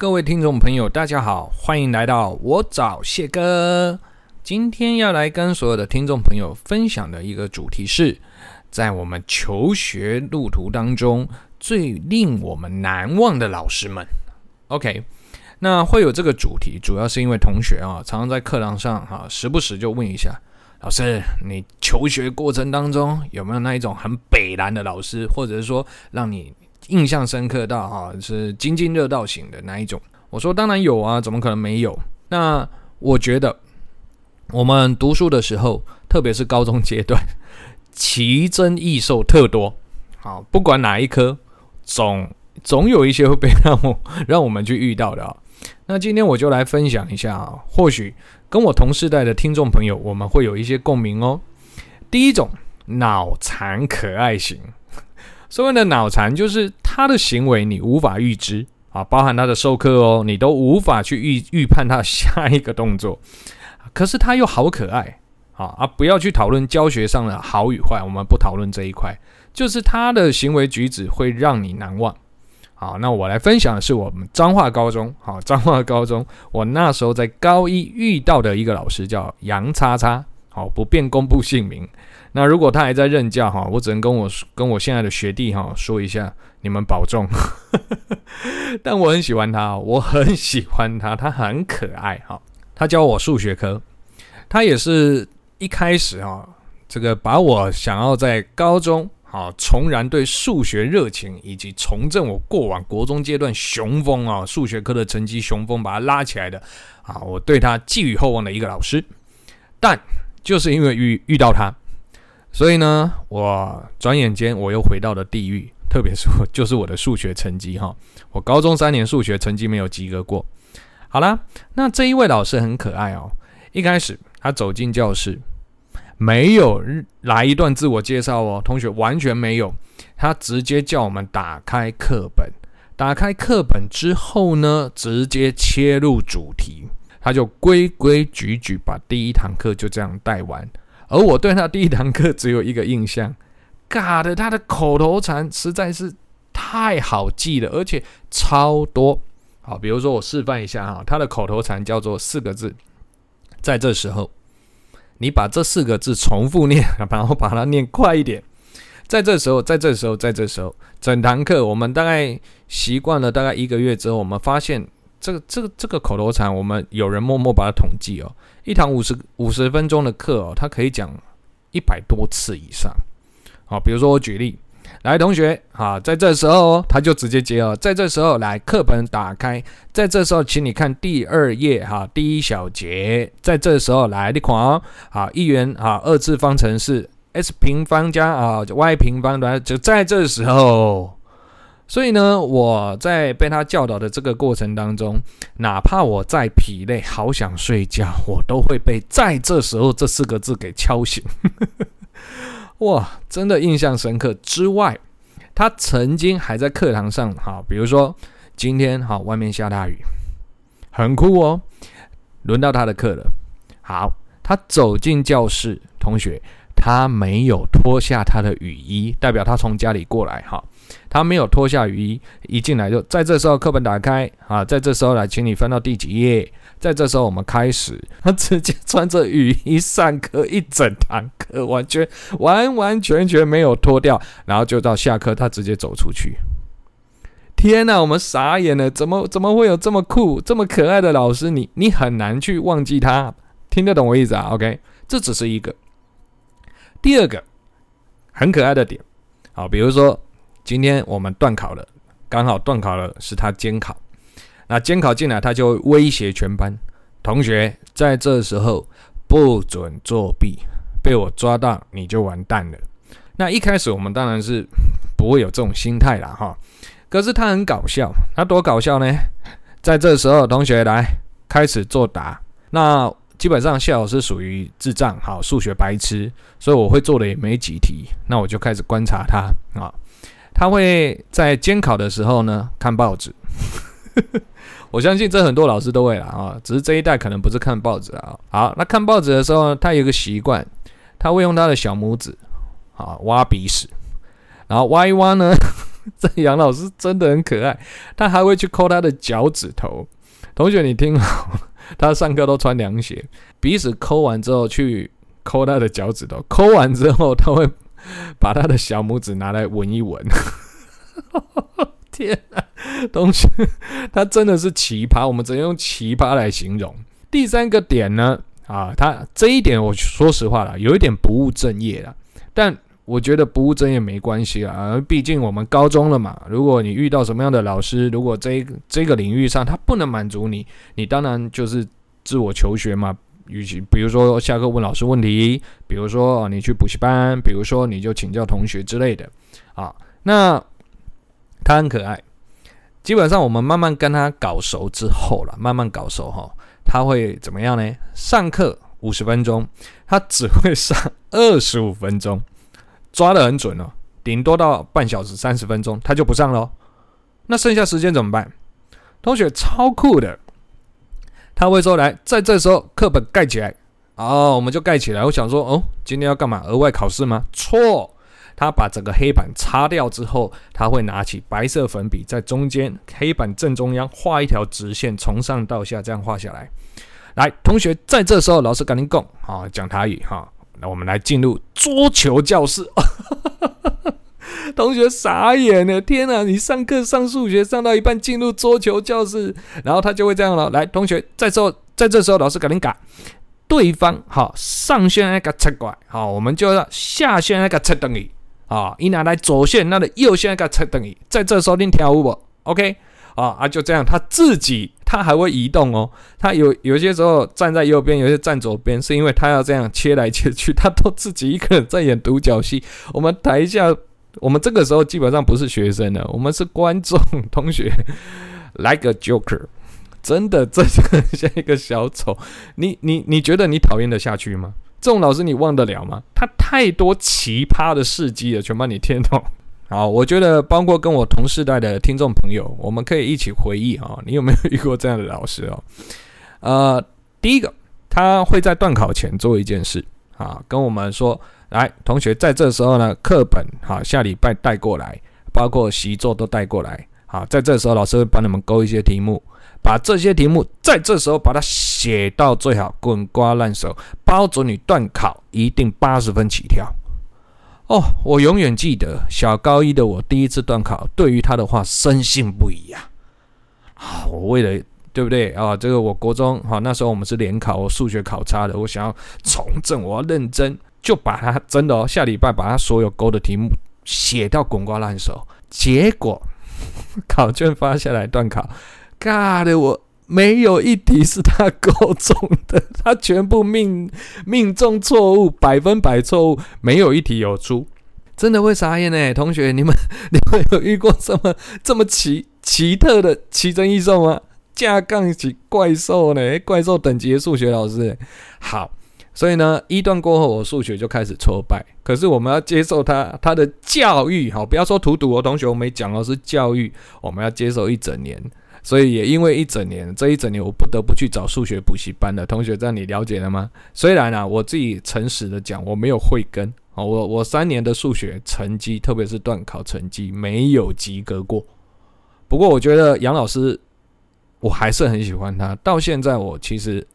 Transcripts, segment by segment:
各位听众朋友，大家好，欢迎来到我找谢哥。今天要来跟所有的听众朋友分享的一个主题是，在我们求学路途当中最令我们难忘的老师们。OK，那会有这个主题，主要是因为同学啊，常常在课堂上哈、时不时就问一下老师，你求学过程当中有没有那一种很北烂的老师，或者是说让你印象深刻到哈是津津乐道型的那一种？我说当然有啊，怎么可能没有？那我觉得我们读书的时候，特别是高中阶段，奇珍异兽特多。好，不管哪一科，总总有一些会被让我 让我们去遇到的啊。那今天我就来分享一下啊，或许跟我同时代的听众朋友，我们会有一些共鸣哦。第一种，脑残可爱型。所谓的脑残，就是他的行为你无法预知啊，包含他的授课哦，你都无法去预预判他下一个动作。可是他又好可爱啊啊！不要去讨论教学上的好与坏，我们不讨论这一块。就是他的行为举止会让你难忘。好，那我来分享的是我们彰化高中。好，彰化高中，我那时候在高一遇到的一个老师叫杨叉叉。好，不便公布姓名。那如果他还在任教哈，我只能跟我跟我现在的学弟哈说一下，你们保重。但我很喜欢他，我很喜欢他，他很可爱哈。他教我数学科，他也是一开始哈，这个把我想要在高中啊重燃对数学热情，以及重振我过往国中阶段雄风啊数学科的成绩雄风，把他拉起来的啊，我对他寄予厚望的一个老师。但就是因为遇遇到他。所以呢，我转眼间我又回到了地狱，特别是我就是我的数学成绩哈，我高中三年数学成绩没有及格过。好啦，那这一位老师很可爱哦。一开始他走进教室，没有来一段自我介绍哦，同学完全没有，他直接叫我们打开课本，打开课本之后呢，直接切入主题，他就规规矩矩把第一堂课就这样带完。而我对他第一堂课只有一个印象，嘎的，他的口头禅实在是太好记了，而且超多。好，比如说我示范一下哈，他的口头禅叫做四个字，在这时候，你把这四个字重复念，然后把它念快一点。在这时候，在这时候，在这时候，整堂课我们大概习惯了大概一个月之后，我们发现。这个这个这个口头禅，我们有人默默把它统计哦。一堂五十五十分钟的课哦，他可以讲一百多次以上。好，比如说我举例，来同学啊，在这时候他就直接接哦，在这时候来课本打开，在这时候请你看第二页哈，第一小节，在这时候来你看啊，一元啊，二次方程式 x 平方加啊 y 平方的，就在这时候。所以呢，我在被他教导的这个过程当中，哪怕我再疲累，好想睡觉，我都会被在这时候这四个字给敲醒。哇，真的印象深刻。之外，他曾经还在课堂上，哈，比如说今天哈外面下大雨，很酷哦。轮到他的课了，好，他走进教室，同学，他没有脱下他的雨衣，代表他从家里过来，哈。他没有脱下雨衣，一进来就在这时候课本打开啊，在这时候来，请你翻到第几页。在这时候我们开始，他直接穿着雨衣上课一整堂课，完全完完全全没有脱掉，然后就到下课，他直接走出去。天呐，我们傻眼了，怎么怎么会有这么酷、这么可爱的老师？你你很难去忘记他，听得懂我意思啊？OK，这只是一个。第二个很可爱的点，好，比如说。今天我们段考了，刚好段考了是他监考，那监考进来他就威胁全班同学，在这时候不准作弊，被我抓到你就完蛋了。那一开始我们当然是不会有这种心态啦哈，可是他很搞笑，他多搞笑呢？在这时候同学来开始作答，那基本上谢老师属于智障，好，数学白痴，所以我会做的也没几题，那我就开始观察他啊。他会在监考的时候呢看报纸，我相信这很多老师都会啦啊，只是这一代可能不是看报纸啊。好，那看报纸的时候呢，他有个习惯，他会用他的小拇指啊挖鼻屎，然后挖一挖呢，这杨老师真的很可爱，他还会去抠他的脚趾头。同学，你听好，他上课都穿凉鞋，鼻子抠完之后去抠他的脚趾头，抠完之后他会把他的小拇指拿来闻一闻。天啊，东西，他真的是奇葩，我们只能用奇葩来形容。第三个点呢，啊，他这一点我说实话了，有一点不务正业了，但。我觉得不务正业没关系啊，毕竟我们高中了嘛。如果你遇到什么样的老师，如果这这个领域上他不能满足你，你当然就是自我求学嘛。与其比如说下课问老师问题，比如说你去补习班，比如说你就请教同学之类的啊。那他很可爱，基本上我们慢慢跟他搞熟之后了，慢慢搞熟哈，他会怎么样呢？上课五十分钟，他只会上二十五分钟。抓得很准哦，顶多到半小时三十分钟，他就不上喽。那剩下时间怎么办？同学超酷的，他会说：“来，在这时候课本盖起来。”哦，我们就盖起来。我想说，哦，今天要干嘛？额外考试吗？错，他把整个黑板擦掉之后，他会拿起白色粉笔，在中间黑板正中央画一条直线，从上到下这样画下来。来，同学，在这时候，老师赶紧讲，好，讲台语哈。那我们来进入桌球教室，同学傻眼了，天哪！你上课上数学上到一半进入桌球教室，然后他就会这样了。来，同学，在这在这时候，老师赶紧改，对方好上线那个切过来，好，我们就要下线那个切等于，啊，一拿来左线那个右线那个切等于，在这时候你跳舞不？OK。啊啊，就这样，他自己他还会移动哦。他有有些时候站在右边，有些站左边，是因为他要这样切来切去，他都自己一个人在演独角戏。我们台下，我们这个时候基本上不是学生了，我们是观众同学来个 joker，真的，这像一个小丑。你你你觉得你讨厌得下去吗？这种老师你忘得了吗？他太多奇葩的事迹了，全把你听懂。好，我觉得包括跟我同世代的听众朋友，我们可以一起回忆啊，你有没有遇过这样的老师哦？呃，第一个，他会在段考前做一件事啊，跟我们说，来，同学，在这时候呢，课本哈，下礼拜带过来，包括习作都带过来，好，在这时候老师会帮你们勾一些题目，把这些题目在这时候把它写到最好，滚瓜烂熟，包准你段考一定八十分起跳。哦，我永远记得小高一的我第一次段考，对于他的话深信不疑呀！啊，我为了对不对啊？这个我国中哈那时候我们是联考，我数学考差的，我想要从政，我要认真，就把他真的哦，下礼拜把他所有勾的题目写到滚瓜烂熟，结果考卷发下来段考，尬的我。没有一题是他勾中的，他全部命命中错误，百分百错误，没有一题有出，真的会傻眼呢。同学，你们 你们有遇过这么这么奇奇特的奇珍异兽吗？架杠起怪兽呢？怪兽等级的数学老师，好，所以呢，一段过后，我数学就开始挫败。可是我们要接受他他的教育，好，不要说荼毒哦，同学，我没讲哦，是教育，我们要接受一整年。所以也因为一整年，这一整年我不得不去找数学补习班的同学，这样你了解了吗？虽然啊，我自己诚实的讲，我没有慧根啊，我我三年的数学成绩，特别是段考成绩没有及格过。不过我觉得杨老师，我还是很喜欢他。到现在我其实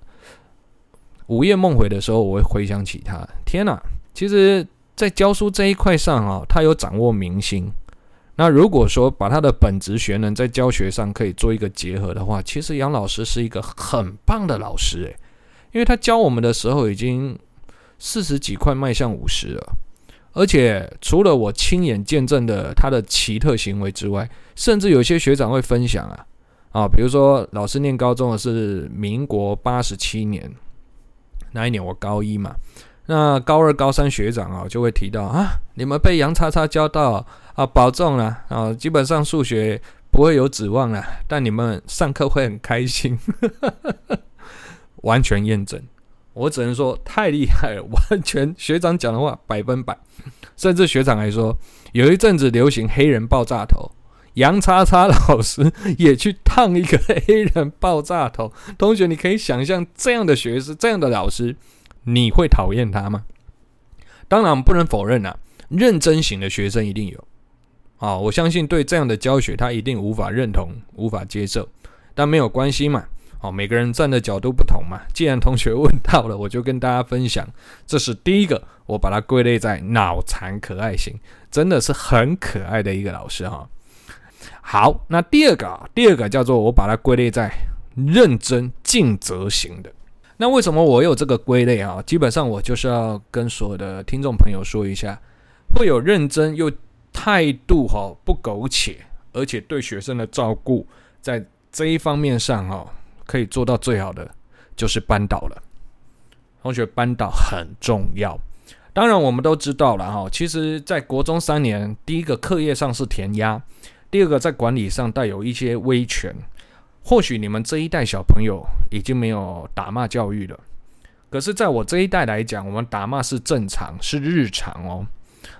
午夜梦回的时候，我会回想起他。天哪，其实，在教书这一块上啊，他有掌握民心。那如果说把他的本职学能在教学上可以做一个结合的话，其实杨老师是一个很棒的老师诶，因为他教我们的时候已经四十几块迈向五十了，而且除了我亲眼见证的他的奇特行为之外，甚至有些学长会分享啊啊，比如说老师念高中的是民国八十七年，那一年我高一嘛。那高二、高三学长啊，就会提到啊，你们被杨叉叉教到啊，保重了啊，基本上数学不会有指望了，但你们上课会很开心，完全验证。我只能说太厉害了，完全学长讲的话百分百。甚至学长还说，有一阵子流行黑人爆炸头，杨叉叉老师 也去烫一个黑人爆炸头。同学，你可以想象这样的学生，这样的老师。你会讨厌他吗？当然不能否认啊，认真型的学生一定有，啊，我相信对这样的教学他一定无法认同、无法接受，但没有关系嘛。好，每个人站的角度不同嘛。既然同学问到了，我就跟大家分享。这是第一个，我把它归类在脑残可爱型，真的是很可爱的一个老师哈。好，那第二个啊，第二个叫做我把它归类在认真尽责型的。那为什么我有这个归类啊？基本上我就是要跟所有的听众朋友说一下，会有认真又态度哈不苟且，而且对学生的照顾，在这一方面上哈。可以做到最好的就是班导了，同学，班导很重要。当然，我们都知道了哈。其实，在国中三年，第一个课业上是填鸭，第二个在管理上带有一些威权。或许你们这一代小朋友已经没有打骂教育了，可是在我这一代来讲，我们打骂是正常，是日常哦。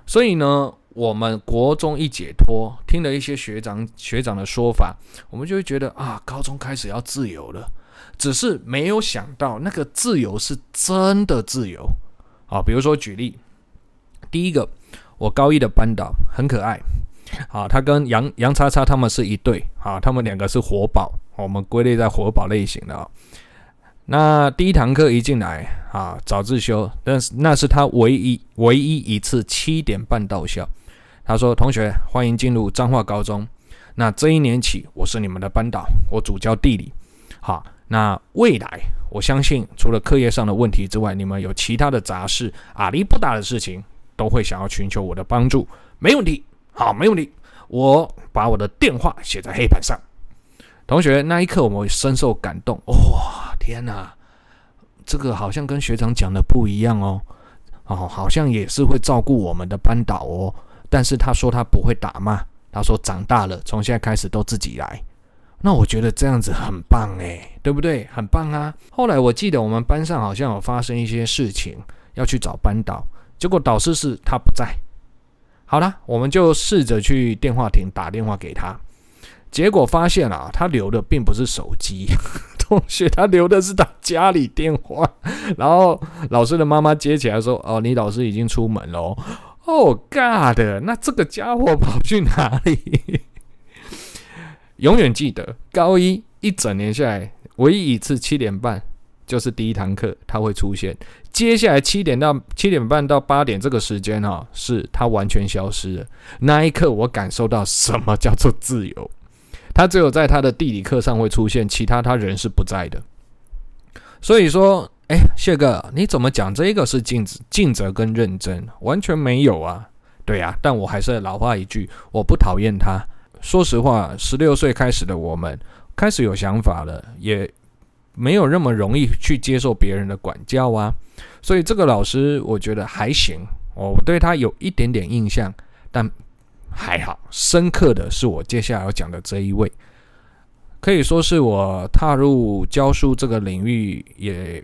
所以呢，我们国中一解脱，听了一些学长学长的说法，我们就会觉得啊，高中开始要自由了。只是没有想到，那个自由是真的自由啊。比如说举例，第一个，我高一的班导很可爱，啊，他跟杨杨叉叉他们是一对，啊，他们两个是活宝，我们归类在活宝类型的啊。那第一堂课一进来啊，早自修，但是那是他唯一唯一一次七点半到校。他说：“同学，欢迎进入彰化高中。那这一年起，我是你们的班导，我主教地理。好，那未来我相信，除了课业上的问题之外，你们有其他的杂事、阿里不达的事情，都会想要寻求我的帮助。没问题，好，没问题。我把我的电话写在黑板上。同学，那一刻我们深受感动。哇、天哪，这个好像跟学长讲的不一样哦。哦，好像也是会照顾我们的班导哦。”但是他说他不会打骂，他说长大了，从现在开始都自己来。那我觉得这样子很棒诶，对不对？很棒啊！后来我记得我们班上好像有发生一些事情，要去找班导，结果导师是他不在。好了，我们就试着去电话亭打电话给他，结果发现啊，他留的并不是手机，同学，他留的是他家里电话。然后老师的妈妈接起来说：“哦，你老师已经出门了。”，God！那这个家伙跑去哪里？永远记得，高一一整年下来，唯一一次七点半就是第一堂课他会出现。接下来七点到七点半到八点这个时间哈，是他完全消失了。那一刻，我感受到什么叫做自由。他只有在他的地理课上会出现，其他他人是不在的。所以说。哎，谢哥，你怎么讲这个是尽责、尽责跟认真？完全没有啊！对呀，但我还是老话一句，我不讨厌他。说实话，十六岁开始的我们开始有想法了，也没有那么容易去接受别人的管教啊。所以这个老师我觉得还行，我对他有一点点印象，但还好。深刻的是我接下来要讲的这一位，可以说是我踏入教书这个领域也。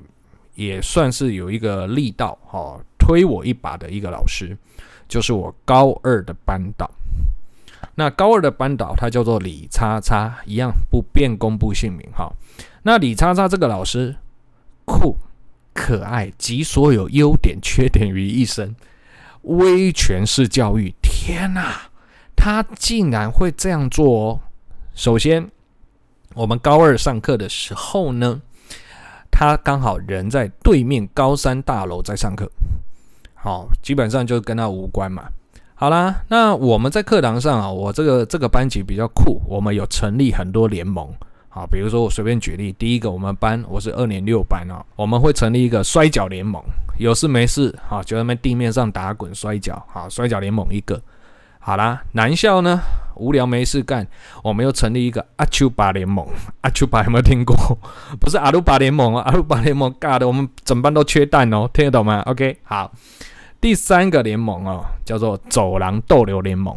也算是有一个力道哈，推我一把的一个老师，就是我高二的班导。那高二的班导他叫做李叉叉，一样不便公布姓名哈。那李叉叉这个老师酷、可爱，集所有优点缺点于一身，威权式教育。天哪，他竟然会这样做哦！首先，我们高二上课的时候呢。他刚好人在对面高三大楼在上课，好，基本上就跟他无关嘛。好啦，那我们在课堂上啊，我这个这个班级比较酷，我们有成立很多联盟，好，比如说我随便举例，第一个我们班我是二年六班啊，我们会成立一个摔角联盟，有事没事啊就在那地面上打滚摔跤，好，摔角联盟一个。好啦，男校呢？无聊没事干，我们又成立一个阿丘巴联盟。阿丘巴有没有听过？不是阿鲁巴联盟啊，阿鲁巴联盟尬的，我们整班都缺蛋哦，听得懂吗？OK，好。第三个联盟哦，叫做走廊逗留联盟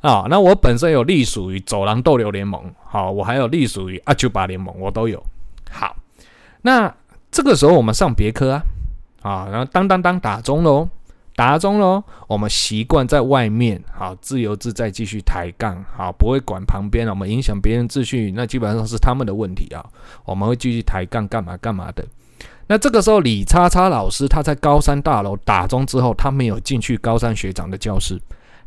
啊。那我本身有隶属于走廊逗留联盟，好，我还有隶属于阿丘巴联盟，我都有。好，那这个时候我们上别科啊，啊，然后当当当打钟喽。打钟喽，我们习惯在外面，好自由自在继续抬杠，好不会管旁边，我们影响别人秩序，那基本上是他们的问题啊。我们会继续抬杠干嘛干嘛的。那这个时候，李叉叉老师他在高三大楼打钟之后，他没有进去高三学长的教室，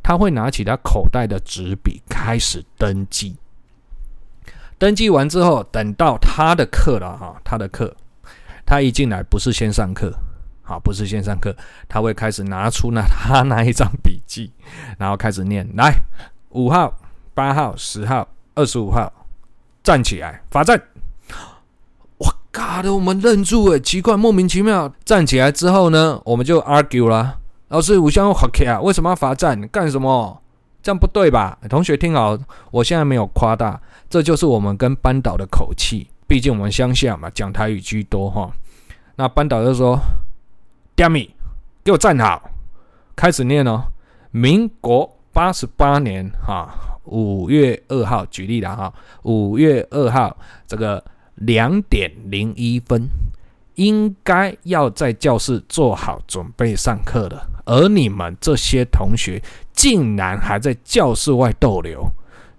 他会拿起他口袋的纸笔开始登记。登记完之后，等到他的课了哈，他的课，他一进来不是先上课，好，不是线上课，他会开始拿出那 他那一张笔记，然后开始念，来，五号、八号、十号、二十五号，站起来，罚站。我嘎的，我们愣住诶，奇怪，莫名其妙，站起来之后呢，我们就 argue 了，老师，我想要罚站啊，为什么要罚站？干什么？这样不对吧？同学听好，我现在没有夸大。这就是我们跟班导的口气，毕竟我们乡下嘛，讲台语居多哈。那班导就说：“Dummy，给我站好，开始念哦。民国八十八年哈五月二号，举例了哈，五月二号这个两点零一分，应该要在教室坐好准备上课的，而你们这些同学竟然还在教室外逗留，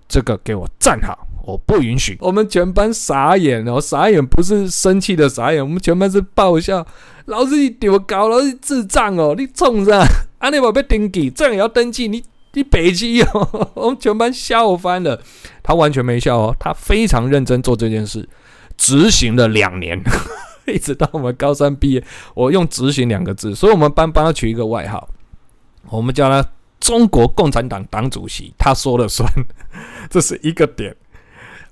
这个给我站好。”我不允许！我们全班傻眼哦，傻眼不是生气的傻眼，我们全班是爆笑。老师你丢搞，老师智障哦，你冲啥？啊，你宝贝登记，这样也要登记？你你北七哦，我们全班笑翻了。他完全没笑哦，他非常认真做这件事，执行了两年，一直到我们高三毕业。我用“执行”两个字，所以我们班帮他取一个外号，我们叫他“中国共产党党主席”，他说了算，这是一个点。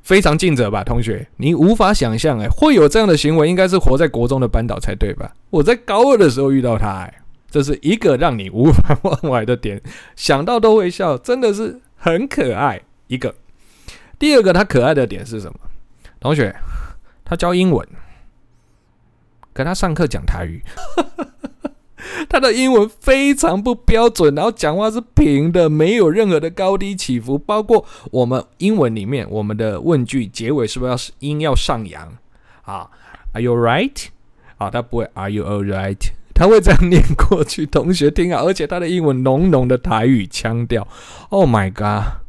非常尽责吧，同学，你无法想象哎，会有这样的行为，应该是活在国中的班导才对吧？我在高二的时候遇到他，哎，这是一个让你无法忘怀的点，想到都会笑，真的是很可爱。一个，第二个他可爱的点是什么？同学，他教英文，可他上课讲台语。他的英文非常不标准，然后讲话是平的，没有任何的高低起伏。包括我们英文里面，我们的问句结尾是不是要音要上扬啊？Are you right？啊，他不会 Are you alright？他会这样念过去，同学听啊。而且他的英文浓浓的台语腔调，Oh my god！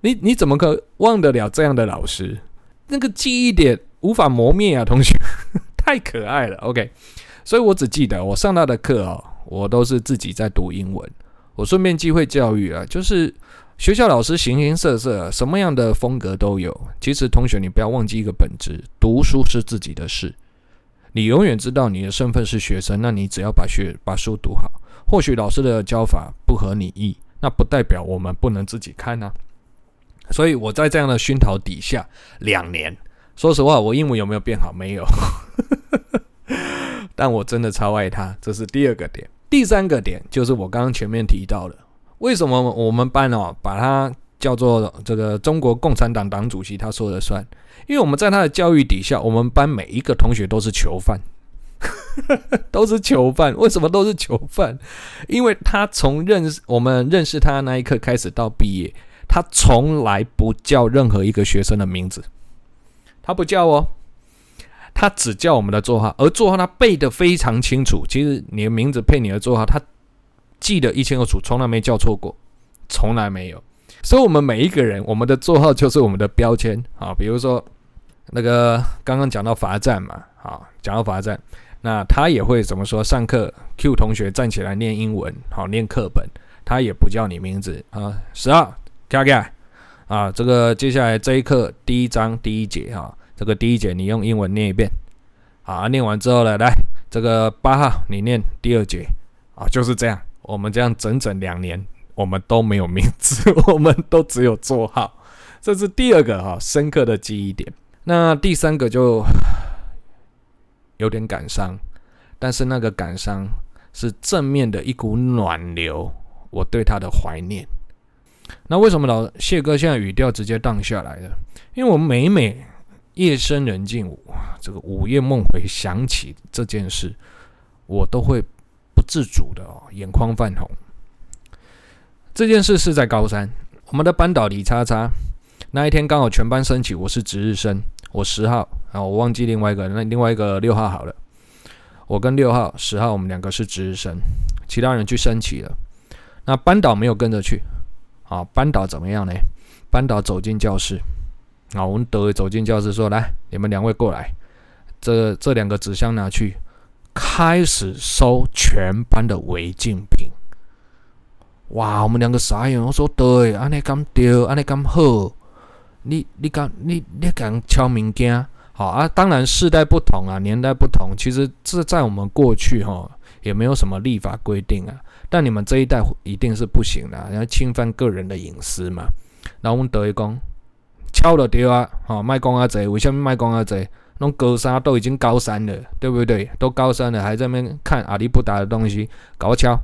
你你怎么可忘得了这样的老师？那个记忆点无法磨灭啊，同学，太可爱了。OK。所以我只记得我上他的课哦，我都是自己在读英文。我顺便机会教育啊，就是学校老师形形色色，什么样的风格都有。其实同学，你不要忘记一个本质：读书是自己的事。你永远知道你的身份是学生，那你只要把学把书读好。或许老师的教法不合你意，那不代表我们不能自己看啊。所以我在这样的熏陶底下两年，说实话，我英文有没有变好？没有。但我真的超爱他，这是第二个点。第三个点就是我刚刚前面提到的，为什么我们班哦把他叫做这个中国共产党党主席，他说了算？因为我们在他的教育底下，我们班每一个同学都是囚犯，都是囚犯。为什么都是囚犯？因为他从认识我们认识他的那一刻开始到毕业，他从来不叫任何一个学生的名字，他不叫哦。他只叫我们的座号，而座号他背得非常清楚。其实你的名字配你的座号，他记得一清二楚，从来没叫错过，从来没有。所以，我们每一个人，我们的座号就是我们的标签啊。比如说，那个刚刚讲到罚站嘛，啊，讲到罚站，那他也会怎么说？上课 Q 同学站起来念英文，好念课本，他也不叫你名字啊。十号，跳起来啊！这个接下来这一课第一章第一节哈。这个第一节你用英文念一遍，好，念完之后呢，来这个八号你念第二节，啊，就是这样，我们这样整整两年，我们都没有名字，我们都只有座号，这是第二个哈深刻的记忆点。那第三个就有点感伤，但是那个感伤是正面的一股暖流，我对他的怀念。那为什么老谢哥现在语调直接荡下来了？因为我每每。夜深人静，这个午夜梦回想起这件事，我都会不自主的哦，眼眶泛红。这件事是在高三，我们的班导李叉叉那一天刚好全班升旗，我是值日生，我十号啊，我忘记另外一个，那另外一个六号好了，我跟六号、十号我们两个是值日生，其他人去升旗了，那班导没有跟着去，啊，班导怎么样呢？班导走进教室。啊，我们德伟走进教室说：“来，你们两位过来，这这两个纸箱拿去，开始收全班的违禁品。”哇，我们两个傻眼。我说对，安尼咁对，安尼咁好。你你敢你你敢敲物件？好啊，当然世代不同啊，年代不同，其实这在我们过去哈也没有什么立法规定啊。但你们这一代一定是不行的，然后侵犯个人的隐私嘛。然后我们德一讲，敲了对啊，好卖光啊贼，为什么卖光啊贼？那种高三都已经高三了，对不对？都高三了，还在那边看阿里不达的东西，搞敲，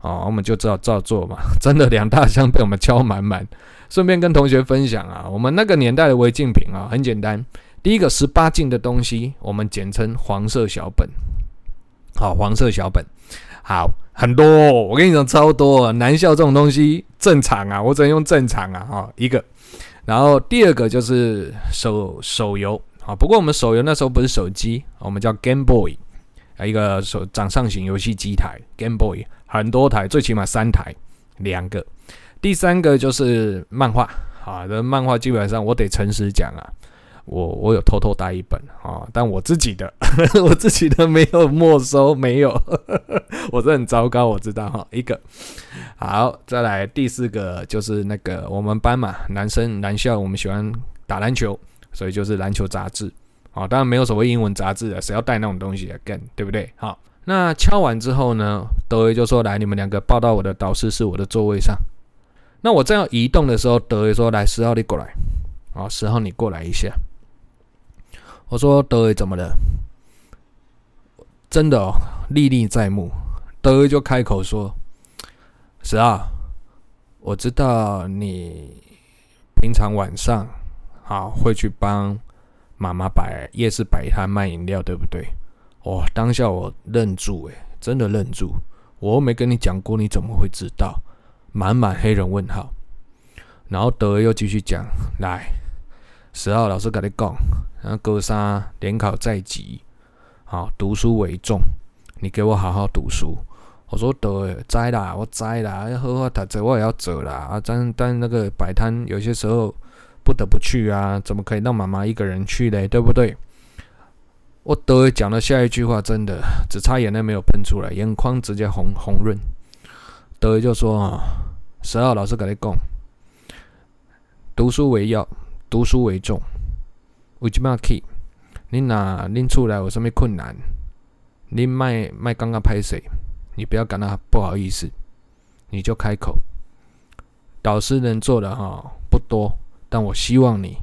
哦，我们就知道照做嘛。真的两大箱被我们敲满满。顺便跟同学分享啊，我们那个年代的违禁品啊，很简单。第一个十八禁的东西，我们简称黄色小本。好，黄色小本，好，很多。我跟你讲，超多。男校这种东西正常啊，我只能用正常啊。哈，一个。然后第二个就是手手游啊，不过我们手游那时候不是手机，我们叫 Game Boy，啊，一个手掌上型游戏机台 Game Boy，很多台，最起码三台，两个。第三个就是漫画啊，这漫画基本上我得诚实讲啊。我我有偷偷带一本啊，但我自己的 我自己的没有没收，没有，呵 呵我这很糟糕，我知道哈。一个好，再来第四个就是那个我们班嘛，男生男校我们喜欢打篮球，所以就是篮球杂志啊，当然没有所谓英文杂志的，谁要带那种东西来干，对不对？好，那敲完之后呢，德威就说，来，你们两个抱到我的导师室我的座位上。那我正要移动的时候，德威说，来，十号你过来，好，十号你过来一下。我说德威怎么了？真的哦，历历在目。德威就开口说：“是啊，我知道你平常晚上啊会去帮妈妈摆夜市摆摊卖饮料，对不对？”哦，当下我愣住，诶，真的愣住。我又没跟你讲过，你怎么会知道？满满黑人问号。然后德威又继续讲：“来。”十号老师跟你讲，然后高三联考在即，好，读书为重，你给我好好读书。我说对，知啦，我知啦，要好好读书，我也要走啦。啊，但但那个摆摊有些时候不得不去啊，怎么可以让妈妈一个人去嘞？对不对？我德讲的下一句话，真的只差眼泪没有喷出来，眼眶直接红红润。德就说啊，十号老师跟你讲，读书为要。读书为重，为什么去？你哪拎出来有什么困难？你卖卖刚刚拍谁？你不要感到不好意思，你就开口。导师能做的哈不多，但我希望你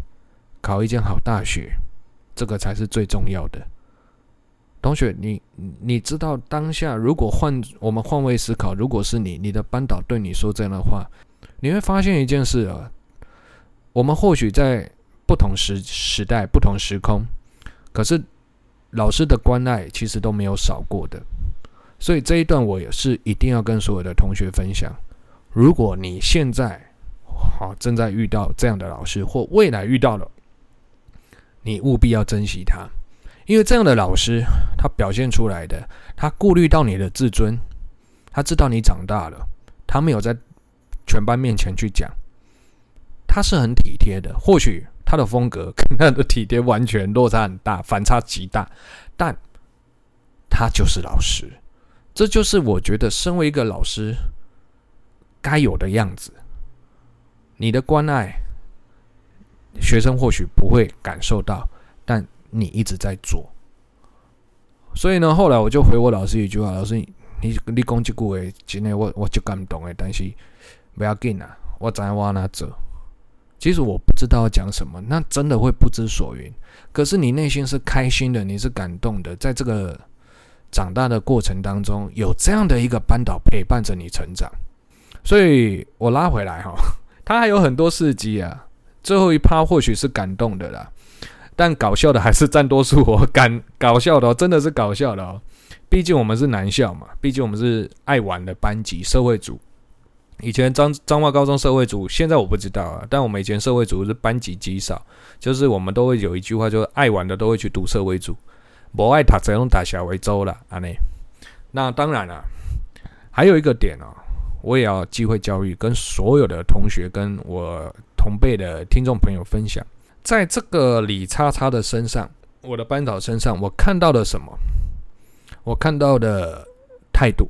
考一间好大学，这个才是最重要的。同学，你你知道当下如果换我们换位思考，如果是你，你的班导对你说这样的话，你会发现一件事啊。我们或许在不同时时代、不同时空，可是老师的关爱其实都没有少过的。所以这一段我也是一定要跟所有的同学分享。如果你现在好正在遇到这样的老师，或未来遇到了，你务必要珍惜他，因为这样的老师他表现出来的，他顾虑到你的自尊，他知道你长大了，他没有在全班面前去讲。他是很体贴的，或许他的风格跟他的体贴完全落差很大，反差极大，但他就是老师，这就是我觉得身为一个老师该有的样子。你的关爱，学生或许不会感受到，但你一直在做。所以呢，后来我就回我老师一句话：“老师，你你讲这句话，真的我我就感动诶，但是不要紧啊，我知我哪做。”其实我不知道要讲什么，那真的会不知所云。可是你内心是开心的，你是感动的，在这个长大的过程当中，有这样的一个班导陪伴着你成长。所以我拉回来哈，他还有很多事迹啊。最后一趴或许是感动的啦，但搞笑的还是占多数哦。感搞笑的哦，真的是搞笑的哦。毕竟我们是男校嘛，毕竟我们是爱玩的班级，社会组。以前彰彰化高中社会组，现在我不知道啊。但我们以前社会组是班级极少，就是我们都会有一句话，就是爱玩的都会去读社会组，不爱读则用打小为周了啊。那那当然了，还有一个点啊，我也要机会教育，跟所有的同学，跟我同辈的听众朋友分享，在这个李叉叉的身上，我的班导身上，我看到了什么？我看到的态度，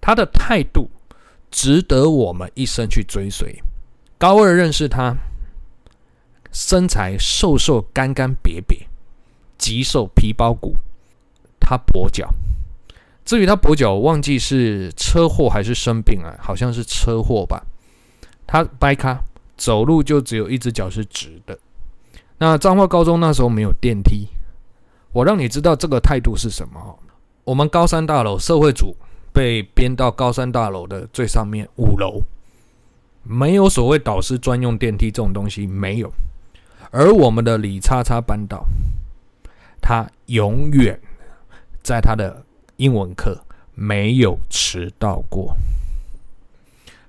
他的态度。值得我们一生去追随。高二认识他，身材瘦瘦、干干瘪瘪，极瘦皮包骨。他跛脚，至于他跛脚，忘记是车祸还是生病啊？好像是车祸吧。他掰咖，走路就只有一只脚是直的。那彰化高中那时候没有电梯，我让你知道这个态度是什么。我们高三大楼社会组被编到高三大楼的最上面五楼，没有所谓导师专用电梯这种东西，没有。而我们的李叉叉班导，他永远在他的英文课没有迟到过。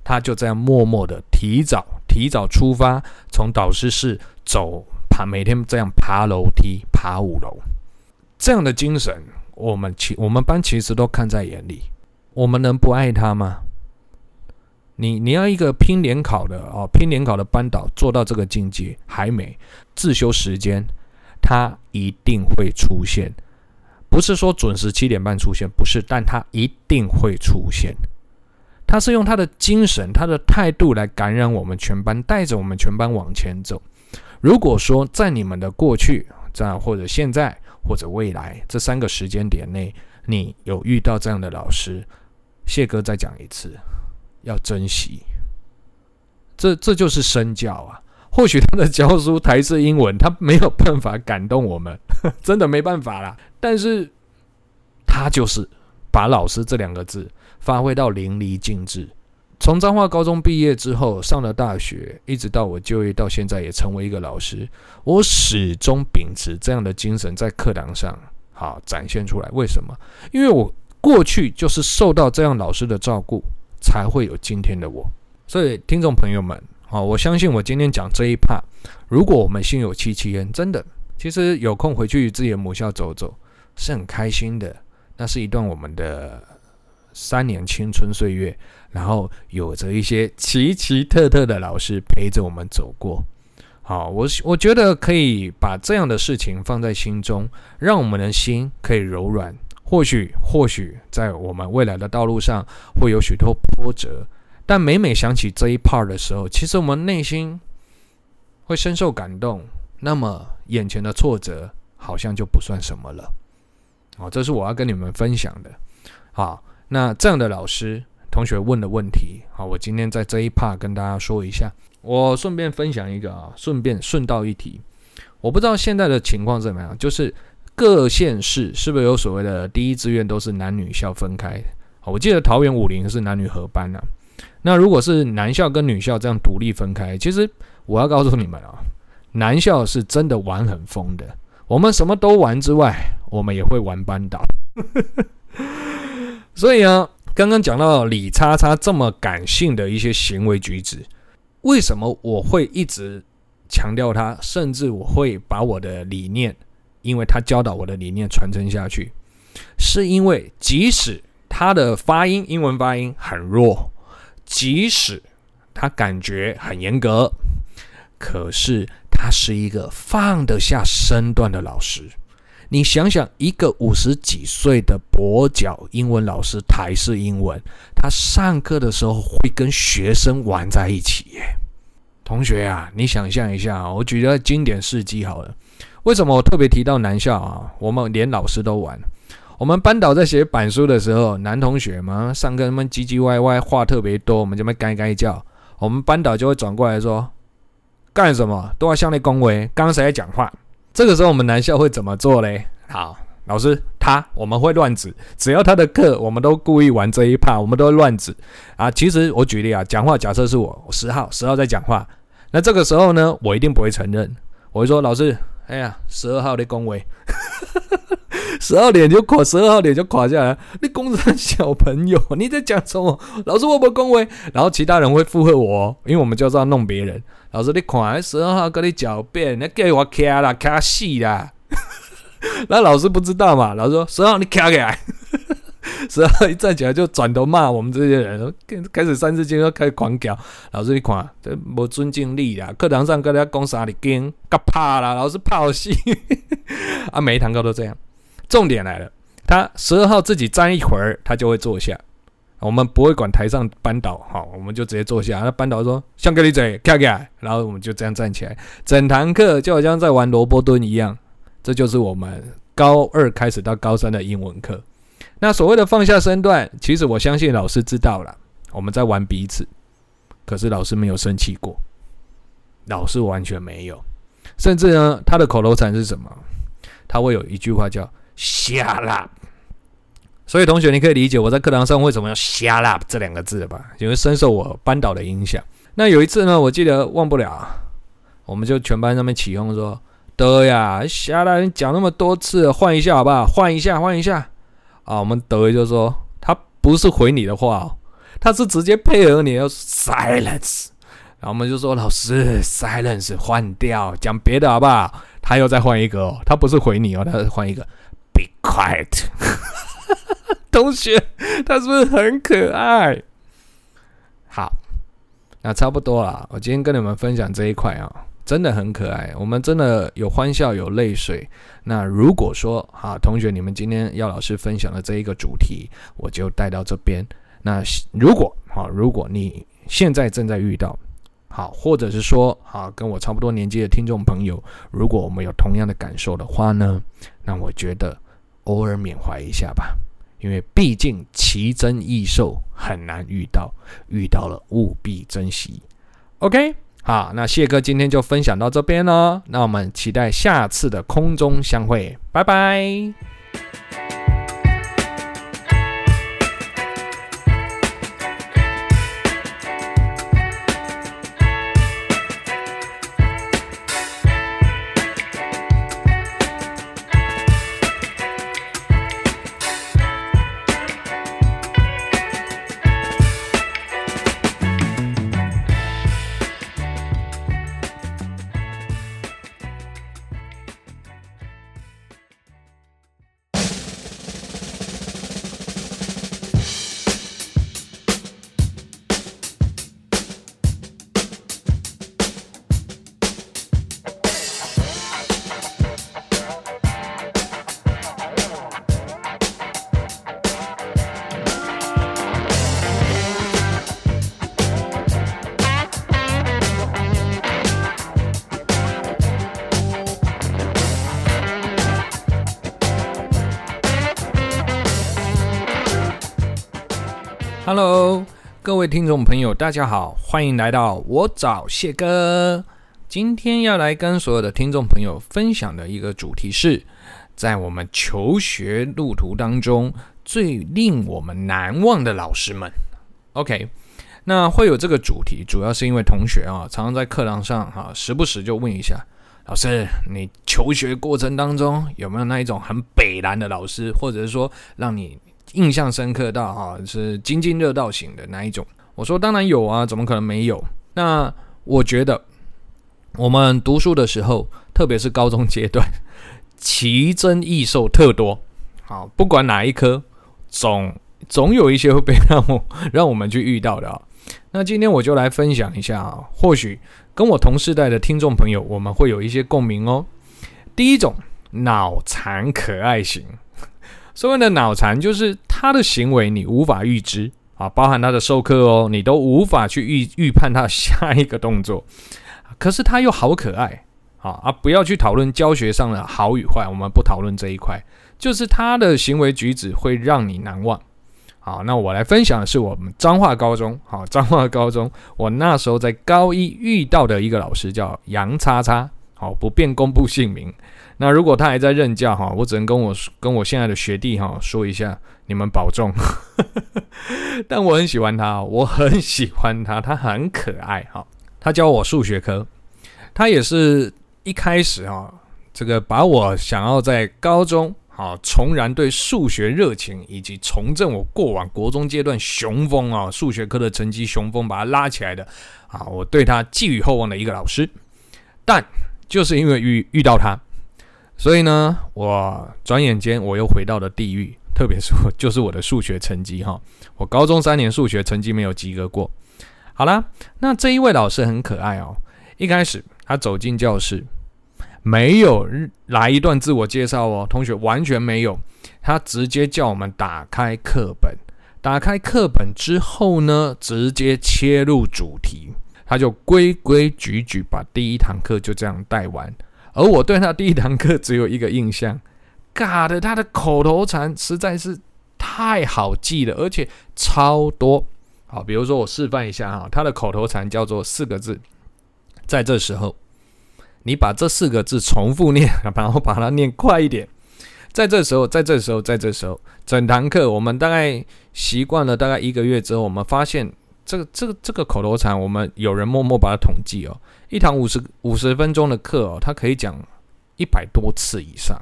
他就这样默默的提早提早出发，从导师室走。爬每天这样爬楼梯，爬五楼，这样的精神，我们其我们班其实都看在眼里。我们能不爱他吗？你你要一个拼联考的哦，拼联考的班导做到这个境界还没自修时间，他一定会出现。不是说准时七点半出现，不是，但他一定会出现。他是用他的精神、他的态度来感染我们全班，带着我们全班往前走。如果说在你们的过去，在或者现在或者未来这三个时间点内，你有遇到这样的老师，谢哥再讲一次，要珍惜。这这就是身教啊！或许他的教书台式英文，他没有办法感动我们，真的没办法啦。但是，他就是把老师这两个字发挥到淋漓尽致。从彰化高中毕业之后，上了大学，一直到我就业到现在，也成为一个老师。我始终秉持这样的精神，在课堂上好展现出来。为什么？因为我过去就是受到这样老师的照顾，才会有今天的我。所以，听众朋友们，好，我相信我今天讲这一 part，如果我们心有戚戚焉，真的，其实有空回去自己的母校走走，是很开心的。那是一段我们的三年青春岁月。然后有着一些奇奇特特的老师陪着我们走过，好，我我觉得可以把这样的事情放在心中，让我们的心可以柔软。或许或许在我们未来的道路上会有许多波折，但每每想起这一 part 的时候，其实我们内心会深受感动。那么眼前的挫折好像就不算什么了。好，这是我要跟你们分享的。好，那这样的老师。同学问的问题，好，我今天在这一 part 跟大家说一下。我顺便分享一个啊，顺便顺道一提，我不知道现在的情况怎么样，就是各县市是不是有所谓的第一志愿都是男女校分开？我记得桃园武陵是男女合班啊。那如果是男校跟女校这样独立分开，其实我要告诉你们啊，男校是真的玩很疯的。我们什么都玩之外，我们也会玩班导。所以啊。刚刚讲到李叉叉这么感性的一些行为举止，为什么我会一直强调他？甚至我会把我的理念，因为他教导我的理念传承下去，是因为即使他的发音，英文发音很弱，即使他感觉很严格，可是他是一个放得下身段的老师。你想想，一个五十几岁的跛脚英文老师，台式英文，他上课的时候会跟学生玩在一起耶。同学啊，你想象一下，我举个经典事迹好了。为什么我特别提到男校啊？我们连老师都玩。我们班导在写板书的时候，男同学嘛，上课他们唧唧歪歪，话特别多，我们这边该该叫，我们班导就会转过来说：“干什么？都要向内恭维，刚刚谁在讲话？”这个时候我们男校会怎么做嘞？好，老师他我们会乱指，只要他的课，我们都故意玩这一趴，我们都会乱指啊。其实我举例啊，讲话假设是我十号，十号在讲话，那这个时候呢，我一定不会承认，我会说老师，哎呀，十二号的恭维，十二点就垮，十二号脸就垮下来，你公三小朋友，你在讲什么？老师我不恭维，然后其他人会附和我，因为我们就是要弄别人。老师，你看，十二号跟你狡辩，你给我卡啦，卡死啦！那老师不知道嘛？老师说，十二号你卡起来，十二号一站起来就转头骂我们这些人，开始三字经，又开始狂屌。老师你看，这没尊敬力啦！课堂上跟人家讲啥哩经，干怕啦！老师怕我戏 啊！每一堂课都这样。重点来了，他十二号自己站一会儿，他就会坐下。我们不会管台上班导，好，我们就直接坐下。那班导说：“向给你嘴，跳起来。”然后我们就这样站起来，整堂课就好像在玩萝卜蹲一样。这就是我们高二开始到高三的英文课。那所谓的放下身段，其实我相信老师知道了，我们在玩彼此。可是老师没有生气过，老师完全没有。甚至呢，他的口头禅是什么？他会有一句话叫 “shut up”。所以同学，你可以理解我在课堂上为什么要 “shut up” 这两个字吧？因为深受我班导的影响。那有一次呢，我记得忘不了，我们就全班上面起哄说：“德呀，shut up！你讲那么多次，换一下好不好？换一下，换一下。”啊，我们德就说他不是回你的话哦，他是直接配合你要 “silence”。然后我们就说：“老师，silence 换掉，讲别的好不好？”他又再换一个哦，他不是回你哦，他是换一个 “be quiet”。同学，他是不是很可爱？好，那差不多了。我今天跟你们分享这一块啊，真的很可爱。我们真的有欢笑，有泪水。那如果说哈，同学，你们今天要老师分享的这一个主题，我就带到这边。那如果哈，如果你现在正在遇到好，或者是说哈，跟我差不多年纪的听众朋友，如果我们有同样的感受的话呢，那我觉得偶尔缅怀一下吧。因为毕竟奇珍异兽很难遇到，遇到了务必珍惜。OK，好，那谢哥今天就分享到这边了，那我们期待下次的空中相会，拜拜。各位听众朋友，大家好，欢迎来到我找谢哥。今天要来跟所有的听众朋友分享的一个主题是，在我们求学路途当中最令我们难忘的老师们。OK，那会有这个主题，主要是因为同学啊，常常在课堂上哈、时不时就问一下老师，你求学过程当中有没有那一种很北烂的老师，或者是说让你印象深刻到哈是津津乐道型的那一种？我说当然有啊，怎么可能没有？那我觉得我们读书的时候，特别是高中阶段，奇珍异兽特多。好，不管哪一科，总总有一些会被让我 让我们去遇到的啊。那今天我就来分享一下啊，或许跟我同世代的听众朋友，我们会有一些共鸣哦。第一种脑残可爱型。所谓的脑残，就是他的行为你无法预知啊，包含他的授课哦，你都无法去预预判他下一个动作。可是他又好可爱啊啊！不要去讨论教学上的好与坏，我们不讨论这一块。就是他的行为举止会让你难忘。好，那我来分享的是我们彰化高中。好，彰化高中，我那时候在高一遇到的一个老师叫杨叉叉。好，不便公布姓名。那如果他还在任教哈，我只能跟我跟我现在的学弟哈说一下，你们保重。但我很喜欢他，我很喜欢他，他很可爱哈。他教我数学科，他也是一开始哈，这个把我想要在高中啊重燃对数学热情，以及重振我过往国中阶段雄风啊数学科的成绩雄风，把他拉起来的啊，我对他寄予厚望的一个老师。但就是因为遇遇到他。所以呢，我转眼间我又回到了地狱，特别是我就是我的数学成绩哈，我高中三年数学成绩没有及格过。好啦，那这一位老师很可爱哦。一开始他走进教室，没有来一段自我介绍哦，同学完全没有，他直接叫我们打开课本，打开课本之后呢，直接切入主题，他就规规矩矩把第一堂课就这样带完。而我对他第一堂课只有一个印象，嘎的，他的口头禅实在是太好记了，而且超多。好，比如说我示范一下哈，他的口头禅叫做四个字，在这时候，你把这四个字重复念，然后把它念快一点。在这时候，在这时候，在这时候，整堂课我们大概习惯了大概一个月之后，我们发现这个这个这个口头禅，我们有人默默把它统计哦。一堂五十五十分钟的课哦，他可以讲一百多次以上。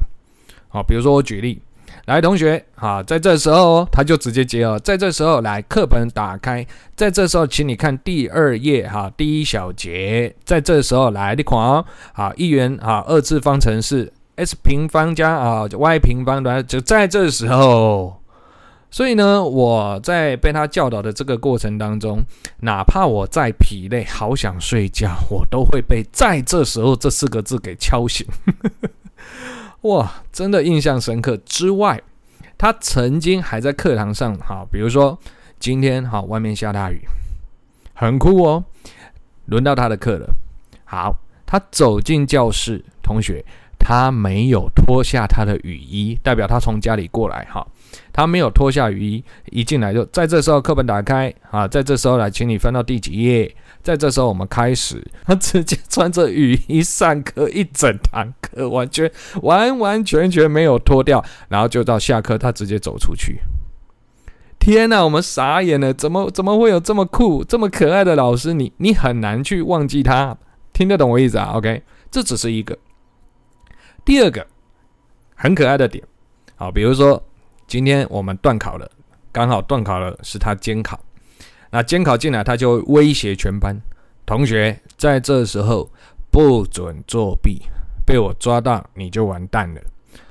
好，比如说我举例，来同学，啊，在这时候哦，他就直接接哦，在这时候来，课本打开，在这时候，请你看第二页哈，第一小节，在这时候来，你看哦，啊，一元啊，二次方程式。x 平方加啊，y 平方的就在这时候，所以呢，我在被他教导的这个过程当中，哪怕我再疲累，好想睡觉，我都会被在这时候这四个字给敲醒。哇，真的印象深刻。之外，他曾经还在课堂上，哈，比如说今天哈，外面下大雨，很酷哦。轮到他的课了，好，他走进教室，同学。他没有脱下他的雨衣，代表他从家里过来哈。他没有脱下雨衣，一进来就在这时候课本打开啊，在这时候来，请你翻到第几页。在这时候我们开始，他直接穿着雨衣上课一整堂课，完全完完全全没有脱掉，然后就到下课，他直接走出去。天哪，我们傻眼了，怎么怎么会有这么酷、这么可爱的老师？你你很难去忘记他，听得懂我意思啊？OK，这只是一个。第二个很可爱的点，好，比如说今天我们段考了，刚好段考了是他监考，那监考进来他就威胁全班同学，在这时候不准作弊，被我抓到你就完蛋了。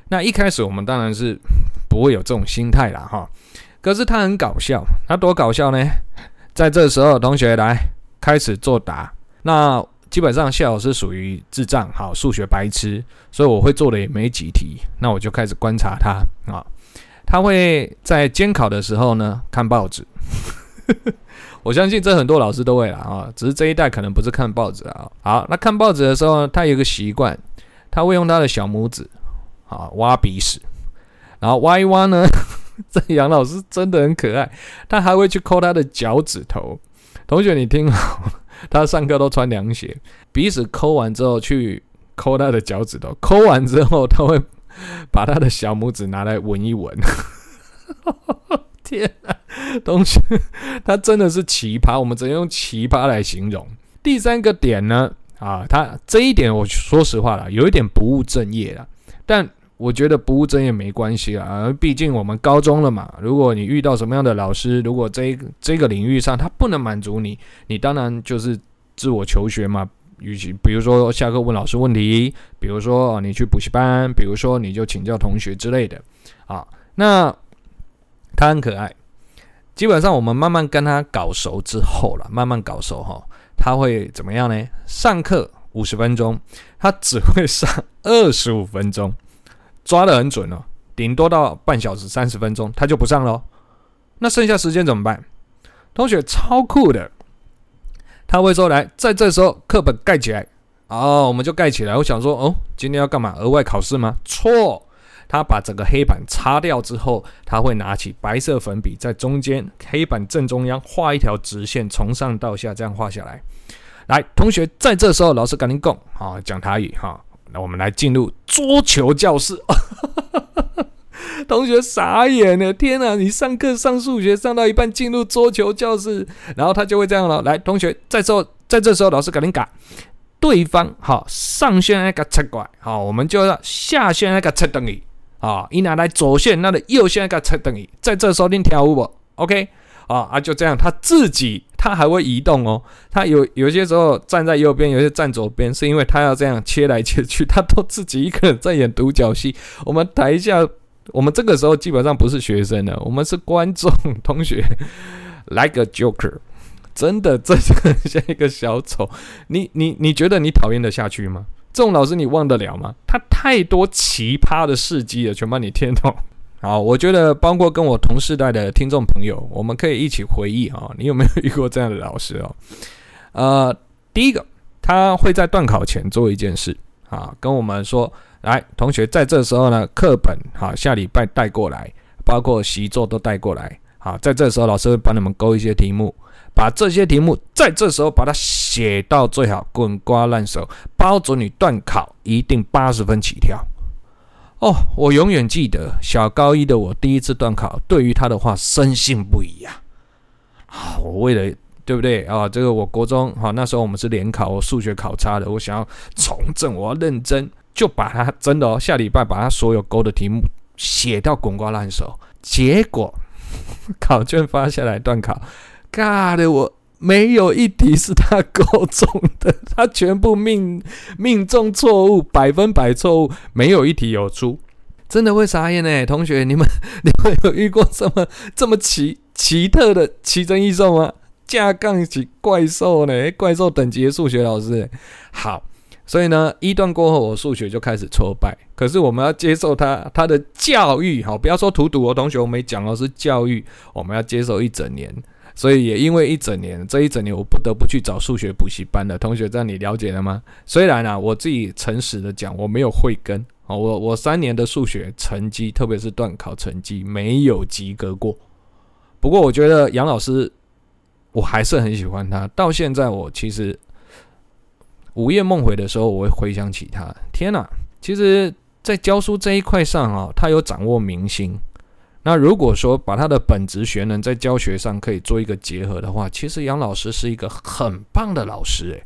那一开始我们当然是不会有这种心态啦，哈，可是他很搞笑，他多搞笑呢？在这时候同学来开始作答，那。基本上谢老师属于智障，好，数学白痴，所以我会做的也没几题。那我就开始观察他啊，他会在监考的时候呢看报纸。我相信这很多老师都会啦啊，只是这一代可能不是看报纸啊。好，那看报纸的时候，他有个习惯，他会用他的小拇指啊挖鼻屎，然后挖一挖呢，这杨老师真的很可爱，他还会去抠他的脚趾头。同学，你听好。他上课都穿凉鞋，鼻屎抠完之后去抠他的脚趾头，抠完之后他会把他的小拇指拿来闻一闻。天啊，东西，他真的是奇葩，我们只能用奇葩来形容。第三个点呢，啊，他这一点我说实话了，有一点不务正业了，但。我觉得不务正业没关系啊，毕竟我们高中了嘛。如果你遇到什么样的老师，如果这这个领域上他不能满足你，你当然就是自我求学嘛。与其比如说下课问老师问题，比如说你去补习班，比如说你就请教同学之类的啊。那他很可爱，基本上我们慢慢跟他搞熟之后了，慢慢搞熟哈，他会怎么样呢？上课五十分钟，他只会上 二十五分钟。抓得很准哦，顶多到半小时三十分钟，他就不上喽。那剩下时间怎么办？同学超酷的，他会说：“来，在这时候课本盖起来。”哦，我们就盖起来。我想说，哦，今天要干嘛？额外考试吗？错，他把整个黑板擦掉之后，他会拿起白色粉笔，在中间黑板正中央画一条直线，从上到下这样画下来。来，同学，在这时候老师赶紧讲，好，讲台语哈。那我们来进入桌球教室，同学傻眼了，天哪！你上课上数学上到一半进入桌球教室，然后他就会这样了。来，同学，在这在这时候，老师赶紧改，对方好上线那个切拐，好，我们就要下线那个切等于，啊，一拿来左线那个右线那个切等于，在这时候你跳舞不？OK。啊啊，就这样，他自己他还会移动哦。他有有些时候站在右边，有些站左边，是因为他要这样切来切去，他都自己一个人在演独角戏。我们台下，我们这个时候基本上不是学生了，我们是观众同学，like a joker，真的，这就像一个小丑。你你你觉得你讨厌得下去吗？这种老师你忘得了吗？他太多奇葩的事迹了，全把你听懂。好，我觉得包括跟我同世代的听众朋友，我们可以一起回忆啊，你有没有遇过这样的老师哦？呃，第一个，他会在段考前做一件事啊，跟我们说，来，同学，在这时候呢，课本好，下礼拜带过来，包括习作都带过来，好，在这时候老师会帮你们勾一些题目，把这些题目在这时候把它写到最好，滚瓜烂熟，包准你段考一定八十分起跳。哦，我永远记得小高一的我第一次段考，对于他的话深信不疑呀。啊，我为了对不对啊？这个我国中哈那时候我们是联考，我数学考差的，我想要从政，我要认真，就把他真的哦，下礼拜把他所有勾的题目写到滚瓜烂熟。结果 考卷发下来，段考，尬的我。没有一题是他勾中的，他全部命命中错误，百分百错误，没有一题有出，真的会傻眼呢。同学，你们 你们有遇过这么这么奇奇特的奇珍异兽吗？架杠起怪兽呢？怪兽等级数学老师，好，所以呢，一段过后，我数学就开始挫败。可是我们要接受他他的教育，好，不要说荼毒哦，同学，我没讲哦，是教育，我们要接受一整年。所以也因为一整年，这一整年我不得不去找数学补习班的同学，这样你了解了吗？虽然啊，我自己诚实的讲，我没有慧根啊，我我三年的数学成绩，特别是段考成绩没有及格过。不过我觉得杨老师，我还是很喜欢他。到现在我其实午夜梦回的时候，我会回想起他。天哪，其实，在教书这一块上啊，他有掌握民心。那如果说把他的本职学能在教学上可以做一个结合的话，其实杨老师是一个很棒的老师诶，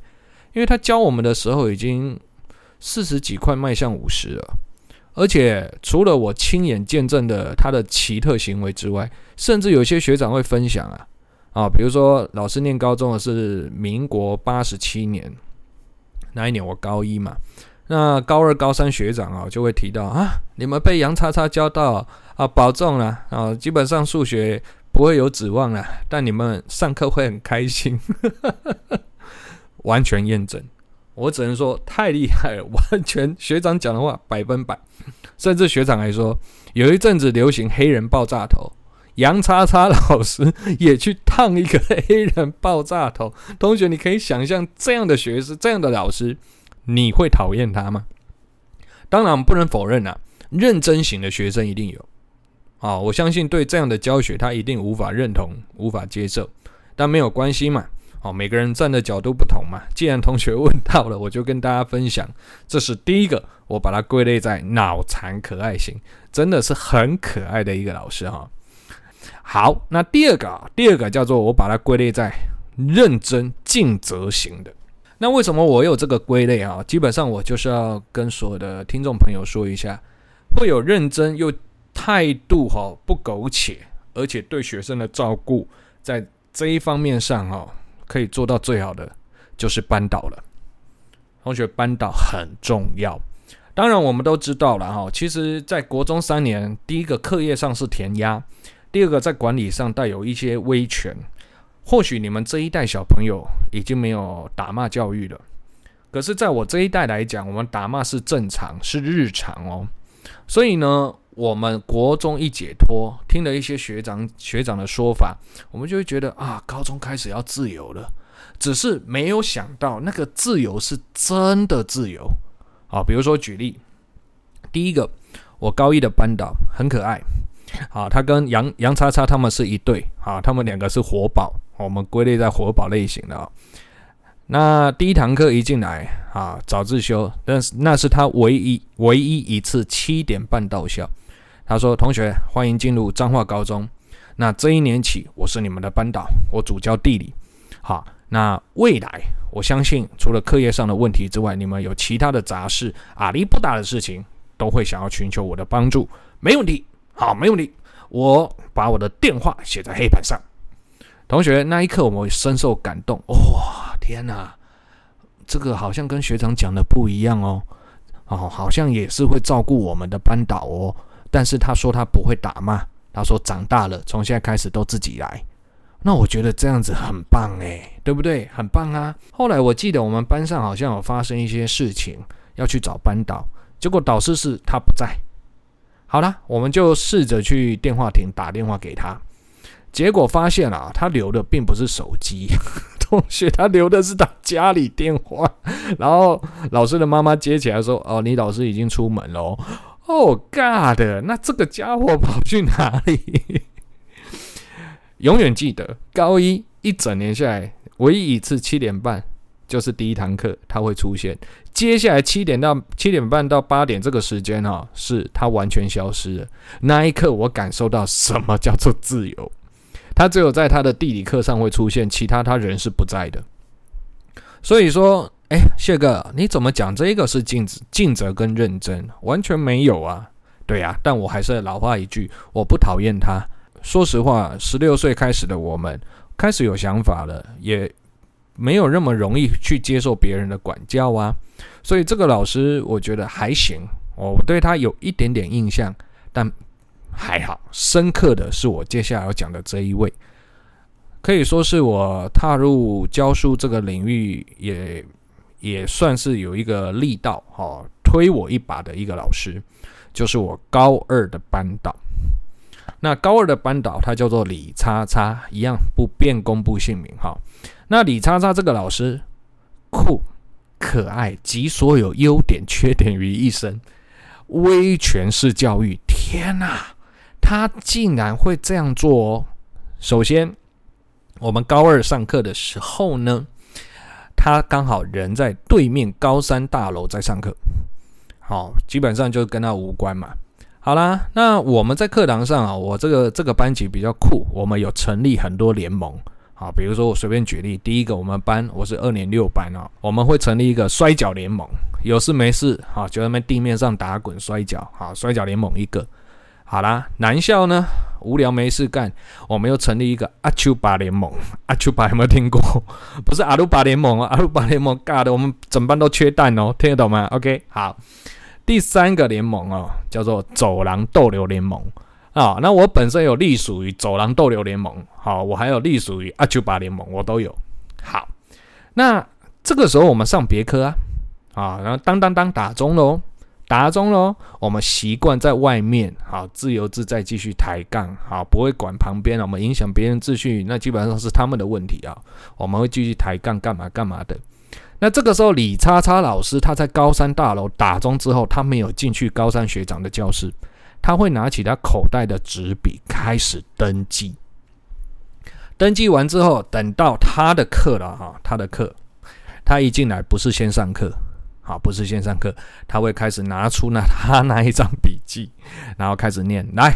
因为他教我们的时候已经四十几块迈向五十了，而且除了我亲眼见证的他的奇特行为之外，甚至有些学长会分享啊啊，比如说老师念高中的是民国八十七年，那一年我高一嘛。那高二、高三学长啊，就会提到啊，你们被杨叉叉教到啊，保重了啊，基本上数学不会有指望了，但你们上课会很开心，完全验证。我只能说太厉害了，完全学长讲的话百分百。甚至学长还说，有一阵子流行黑人爆炸头，杨叉叉老师也去烫一个黑人爆炸头。同学，你可以想象这样的学生，这样的老师。你会讨厌他吗？当然不能否认啊，认真型的学生一定有。啊，我相信对这样的教学，他一定无法认同、无法接受。但没有关系嘛，哦，每个人站的角度不同嘛。既然同学问到了，我就跟大家分享。这是第一个，我把它归类在脑残可爱型，真的是很可爱的一个老师哈。好，那第二个啊，第二个叫做我把它归类在认真尽责型的。那为什么我有这个归类啊？基本上我就是要跟所有的听众朋友说一下，会有认真又态度哈不苟且，而且对学生的照顾，在这一方面上哈可以做到最好的，就是班导了。同学，班导很重要。当然我们都知道了哈，其实在国中三年，第一个课业上是填鸭，第二个在管理上带有一些威权。或许你们这一代小朋友已经没有打骂教育了，可是在我这一代来讲，我们打骂是正常，是日常哦。所以呢，我们国中一解脱，听了一些学长学长的说法，我们就会觉得啊，高中开始要自由了。只是没有想到，那个自由是真的自由啊。比如说举例，第一个，我高一的班导很可爱，啊，他跟杨杨叉叉他们是一对，啊，他们两个是活宝。我们归类在活宝类型的哦。那第一堂课一进来啊，早自修，但是那是他唯一唯一一次七点半到校。他说：“同学，欢迎进入彰化高中。那这一年起，我是你们的班导，我主教地理。好，那未来我相信，除了课业上的问题之外，你们有其他的杂事、阿里不达的事情，都会想要寻求我的帮助。没问题，好，没问题。我把我的电话写在黑板上。”同学，那一刻我们深受感动。哇、天哪，这个好像跟学长讲的不一样哦。哦，好像也是会照顾我们的班导哦。但是他说他不会打骂，他说长大了，从现在开始都自己来。那我觉得这样子很棒诶，对不对？很棒啊。后来我记得我们班上好像有发生一些事情，要去找班导，结果导师是他不在。好了，我们就试着去电话亭打电话给他，结果发现啊，他留的并不是手机，同学，他留的是他家里电话。然后老师的妈妈接起来说：“哦，你老师已经出门了。”哦，God，那这个家伙跑去哪里？永远记得，高一一整年下来，唯一一次七点半就是第一堂课他会出现。接下来七点到七点半到八点这个时间哈，是他完全消失了。那一刻，我感受到什么叫做自由。他只有在他的地理课上会出现，其他他人是不在的。所以说，哎，谢哥，你怎么讲这个是尽责、尽责跟认真？完全没有啊。对呀，但我还是老话一句，我不讨厌他。说实话，十六岁开始的我们开始有想法了，也没有那么容易去接受别人的管教啊。所以这个老师我觉得还行，我对他有一点点印象，但还好。深刻的是我接下来要讲的这一位，可以说是我踏入教书这个领域也也算是有一个力道哈，推我一把的一个老师，就是我高二的班导。那高二的班导他叫做李叉叉，一样不便公布姓名哈。那李叉叉这个老师酷。可爱集所有优点缺点于一身，威权式教育。天哪，他竟然会这样做哦！首先，我们高二上课的时候呢，他刚好人在对面高三大楼在上课，好，基本上就跟他无关嘛。好啦，那我们在课堂上啊，我这个这个班级比较酷，我们有成立很多联盟。好，比如说我随便举例，第一个我们班我是二年六班哦，我们会成立一个摔角联盟，有事没事好就在那地面上打滚摔跤，好，摔角联盟一个。好啦，男校呢无聊没事干，我们又成立一个阿丘巴联盟，阿丘巴有没有听过？不是阿鲁巴联盟啊，阿鲁巴联盟尬的，我们整班都缺蛋哦，听得懂吗？OK，好，第三个联盟哦叫做走廊逗留联盟。啊、那我本身有隶属于走廊逗留联盟，好，我还有隶属于阿丘巴联盟，我都有。好，那这个时候我们上别科啊，啊，然后当当当打钟喽，打钟喽，我们习惯在外面，好，自由自在继续抬杠，好，不会管旁边，我们影响别人秩序，那基本上是他们的问题啊，我们会继续抬杠干嘛干嘛的。那这个时候李叉叉老师他在高三大楼打钟之后，他没有进去高三学长的教室。他会拿起他口袋的纸笔开始登记，登记完之后，等到他的课了哈，他的课，他一进来不是先上课，好，不是先上课，他会开始拿出那他那一张笔记，然后开始念，来，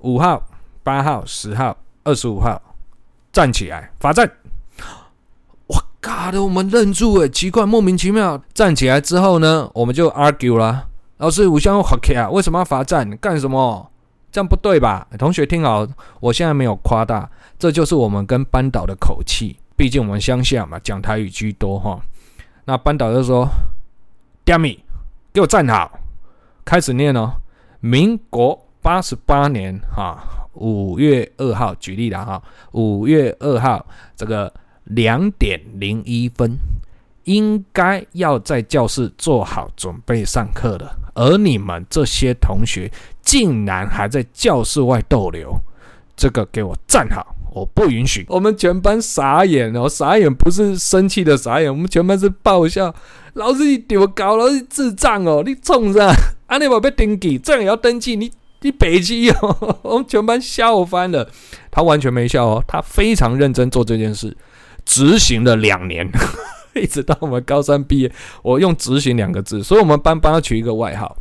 五号、八号、十号、二十五号，站起来，罚站。我嘎的，我们愣住诶，奇怪，莫名其妙，站起来之后呢，我们就 argue 了。老师，我想好 K 啊，为什么要罚站？干什么？这样不对吧？同学听好，我现在没有夸大，这就是我们跟班导的口气。毕竟我们乡下嘛，讲台语居多哈。那班导就说：“Dammy，给我站好，开始念哦。民国八十八年哈五月二号，举例了哈，五月二号这个两点零一分。”应该要在教室做好准备上课了，而你们这些同学竟然还在教室外逗留，这个给我站好，我不允许！我们全班傻眼哦，傻眼不是生气的傻眼，我们全班是爆笑。老师你丢搞，老师智障哦，你冲上，啊你宝贝登记，这样也要登记？你 你北七哦，我们全班笑翻了。他完全没笑哦，他非常认真做这件事，执行了两年。一直到我们高三毕业，我用“执行”两个字，所以我们班帮他取一个外号，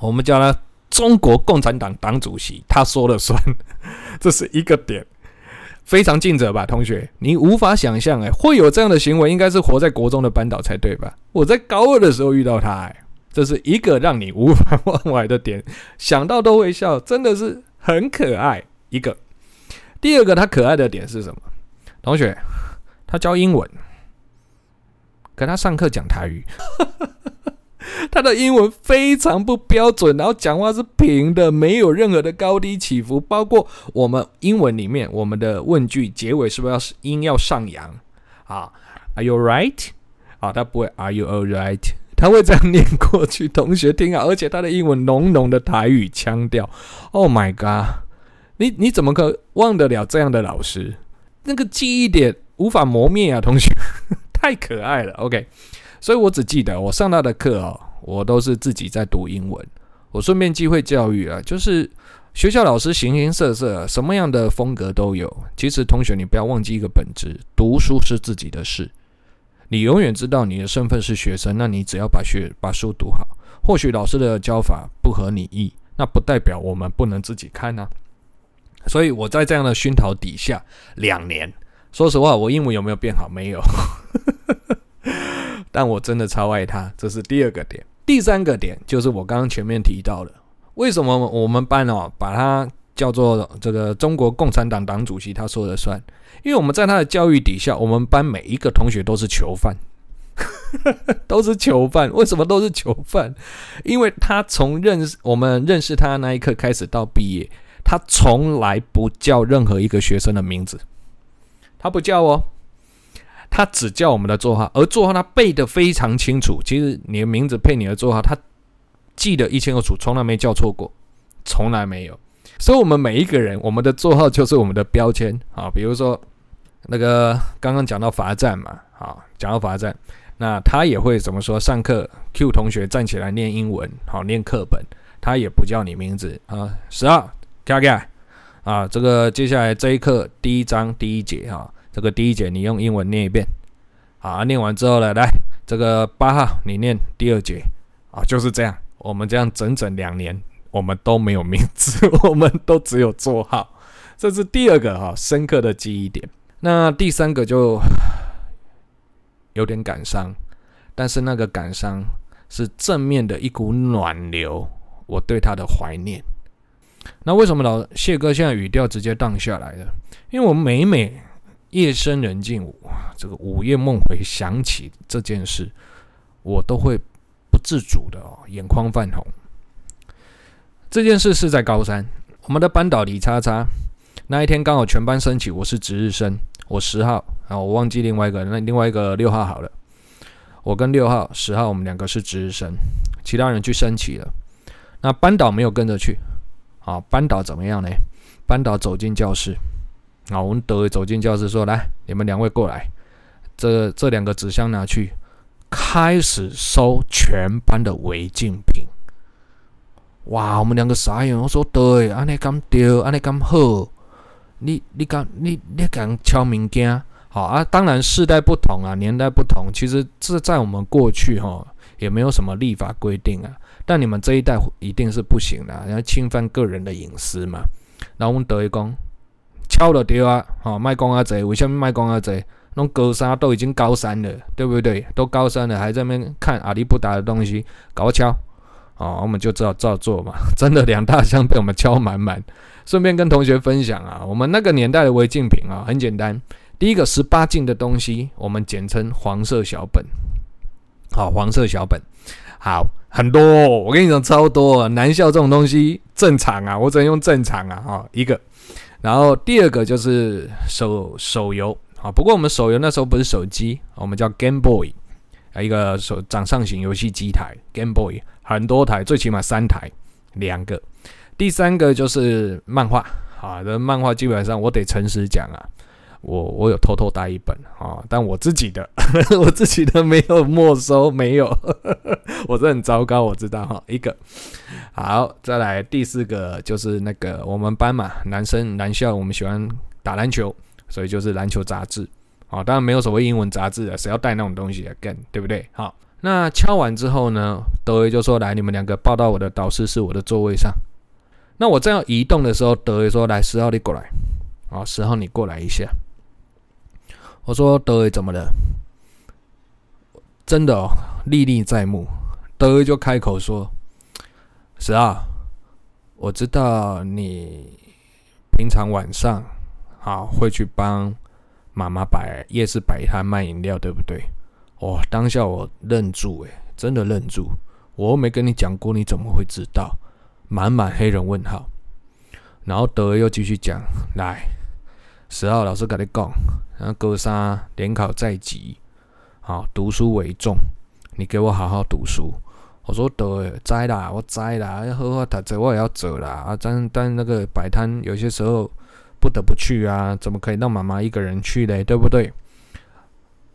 我们叫他“中国共产党党主席”，他说了算，这是一个点，非常尽责吧，同学？你无法想象，哎，会有这样的行为，应该是活在国中的班导才对吧？我在高二的时候遇到他，哎，这是一个让你无法忘怀的点，想到都会笑，真的是很可爱。一个，第二个他可爱的点是什么？同学，他教英文。跟他上课讲台语，他的英文非常不标准，然后讲话是平的，没有任何的高低起伏。包括我们英文里面，我们的问句结尾是不是要音要上扬啊？Are you right？啊，他不会 Are you alright？他会这样念过去，同学听啊，而且他的英文浓浓的台语腔调，Oh my god！你你怎么可忘得了这样的老师？那个记忆点无法磨灭啊，同学，太可爱了。OK，所以我只记得我上他的课哦，我都是自己在读英文，我顺便机会教育啊，就是学校老师形形色色，什么样的风格都有。其实同学，你不要忘记一个本质，读书是自己的事。你永远知道你的身份是学生，那你只要把学把书读好。或许老师的教法不合你意，那不代表我们不能自己看啊。所以我在这样的熏陶底下，两年，说实话，我英文有没有变好？没有，但我真的超爱他。这是第二个点，第三个点就是我刚刚前面提到的，为什么我们班哦把他叫做这个中国共产党党主席，他说了算？因为我们在他的教育底下，我们班每一个同学都是囚犯，都是囚犯。为什么都是囚犯？因为他从认识我们认识他的那一刻开始到毕业。他从来不叫任何一个学生的名字，他不叫哦，他只叫我们的座号，而座号他背得非常清楚。其实你的名字配你的座号，他记得一清二楚，从来没叫错过，从来没有。所以，我们每一个人，我们的座号就是我们的标签啊。比如说，那个刚刚讲到罚站嘛，啊，讲到罚站，那他也会怎么说？上课 Q 同学站起来念英文，好念课本，他也不叫你名字啊，十号。跳起来啊！这个接下来这一课第一章第一节哈，这个第一节你用英文念一遍，好，念完之后呢，来这个八号你念第二节啊，就是这样。我们这样整整两年，我们都没有名字，我们都只有座号，这是第二个哈深刻的记忆点。那第三个就有点感伤，但是那个感伤是正面的一股暖流，我对他的怀念。那为什么老谢哥现在语调直接荡下来了？因为我每每夜深人静，这个午夜梦回想起这件事，我都会不自主的哦，眼眶泛红。这件事是在高三，我们的班导李叉叉那一天刚好全班升旗，我是值日生，我十号啊，我忘记另外一个，那另外一个六号好了，我跟六号、十号我们两个是值日生，其他人去升旗了，那班导没有跟着去。啊，班导怎么样呢？班导走进教室，啊，我们德伟走进教室说：“来，你们两位过来，这这两个纸箱拿去，开始收全班的违禁品。”哇，我们两个傻眼，我说：“对，安尼敢对，安尼敢好？你你敢你你敢敲物件？好啊，当然世代不同啊，年代不同，其实这在我们过去哈，也没有什么立法规定啊。”但你们这一代一定是不行的，然后侵犯个人的隐私嘛。然后我们德一讲，敲了掉啊，好卖光啊贼，为什么卖光啊贼？那种高三都已经高三了，对不对？都高三了，还在那边看阿里不达的东西，搞敲，哦，我们就照照做嘛。真的两大箱被我们敲满满。顺便跟同学分享啊，我们那个年代的违禁品啊，很简单，第一个十八禁的东西，我们简称黄色小本，好，黄色小本。好，很多，我跟你讲超多。男校这种东西正常啊，我只能用正常啊，哈，一个。然后第二个就是手手游啊，不过我们手游那时候不是手机，我们叫 Game Boy，啊，一个手掌上型游戏机台 Game Boy，很多台，最起码三台，两个。第三个就是漫画，啊，这漫画基本上我得诚实讲啊。我我有偷偷带一本啊，但我自己的 我自己的没有没收，没有，呵 呵我这很糟糕，我知道哈。一个好，再来第四个就是那个我们班嘛，男生男校我们喜欢打篮球，所以就是篮球杂志啊，当然没有所谓英文杂志啊，谁要带那种东西 again，对不对？好，那敲完之后呢，德威就说，来，你们两个抱到我的导师室我的座位上。那我正要移动的时候，德威说，来，十号你过来，好，十号你过来一下。我说德伟怎么了？真的哦，历历在目。德伟就开口说：“是啊，我知道你平常晚上好会去帮妈妈摆夜市摆摊卖饮料，对不对？”哦，当下我愣住，诶，真的愣住。我又没跟你讲过，你怎么会知道？满满黑人问号。然后德威又继续讲：“来。”十号老师跟你讲，然后高三联考在即，好读书为重。你给我好好读书。我说得，知啦，我知啦，要好好读书，我也要走啦。啊，但但那个摆摊有些时候不得不去啊，怎么可以让妈妈一个人去嘞？对不对？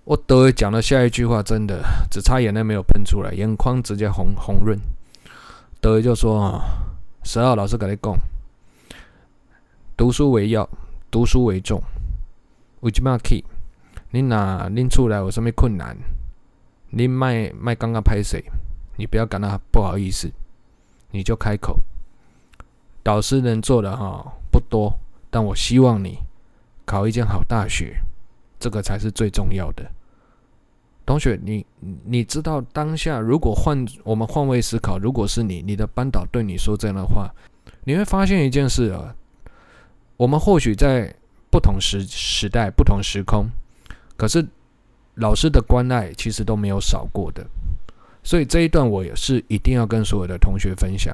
我得讲的下一句话，真的只差眼泪没有喷出来，眼眶直接红红润。得就说啊，十二老师跟你讲，读书为要，读书为重。为什么去？你哪拎出来有什么困难？你卖卖刚刚拍谁？你不要感到不好意思，你就开口。导师能做的哈不多，但我希望你考一间好大学，这个才是最重要的。同学，你你知道当下如果换我们换位思考，如果是你，你的班导对你说这样的话，你会发现一件事啊，我们或许在不同时时代、不同时空，可是老师的关爱其实都没有少过的。所以这一段我也是一定要跟所有的同学分享。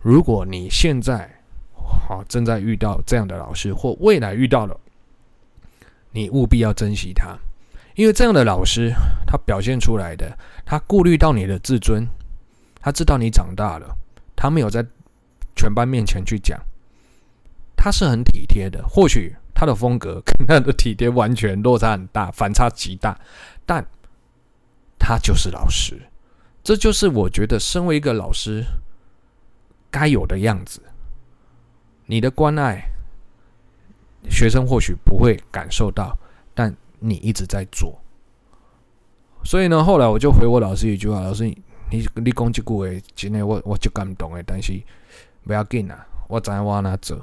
如果你现在好正在遇到这样的老师，或未来遇到了，你务必要珍惜他，因为这样的老师他表现出来的，他顾虑到你的自尊，他知道你长大了，他没有在全班面前去讲，他是很体贴的。或许他的风格 跟他的体贴完全落差很大，反差极大，但他就是老师。这就是我觉得身为一个老师该有的样子。你的关爱，学生或许不会感受到，但你一直在做。所以呢，后来我就回我老师一句话：“老师，你你讲这句话，真的我我就感动诶。但是不要紧啊，我知我哪走。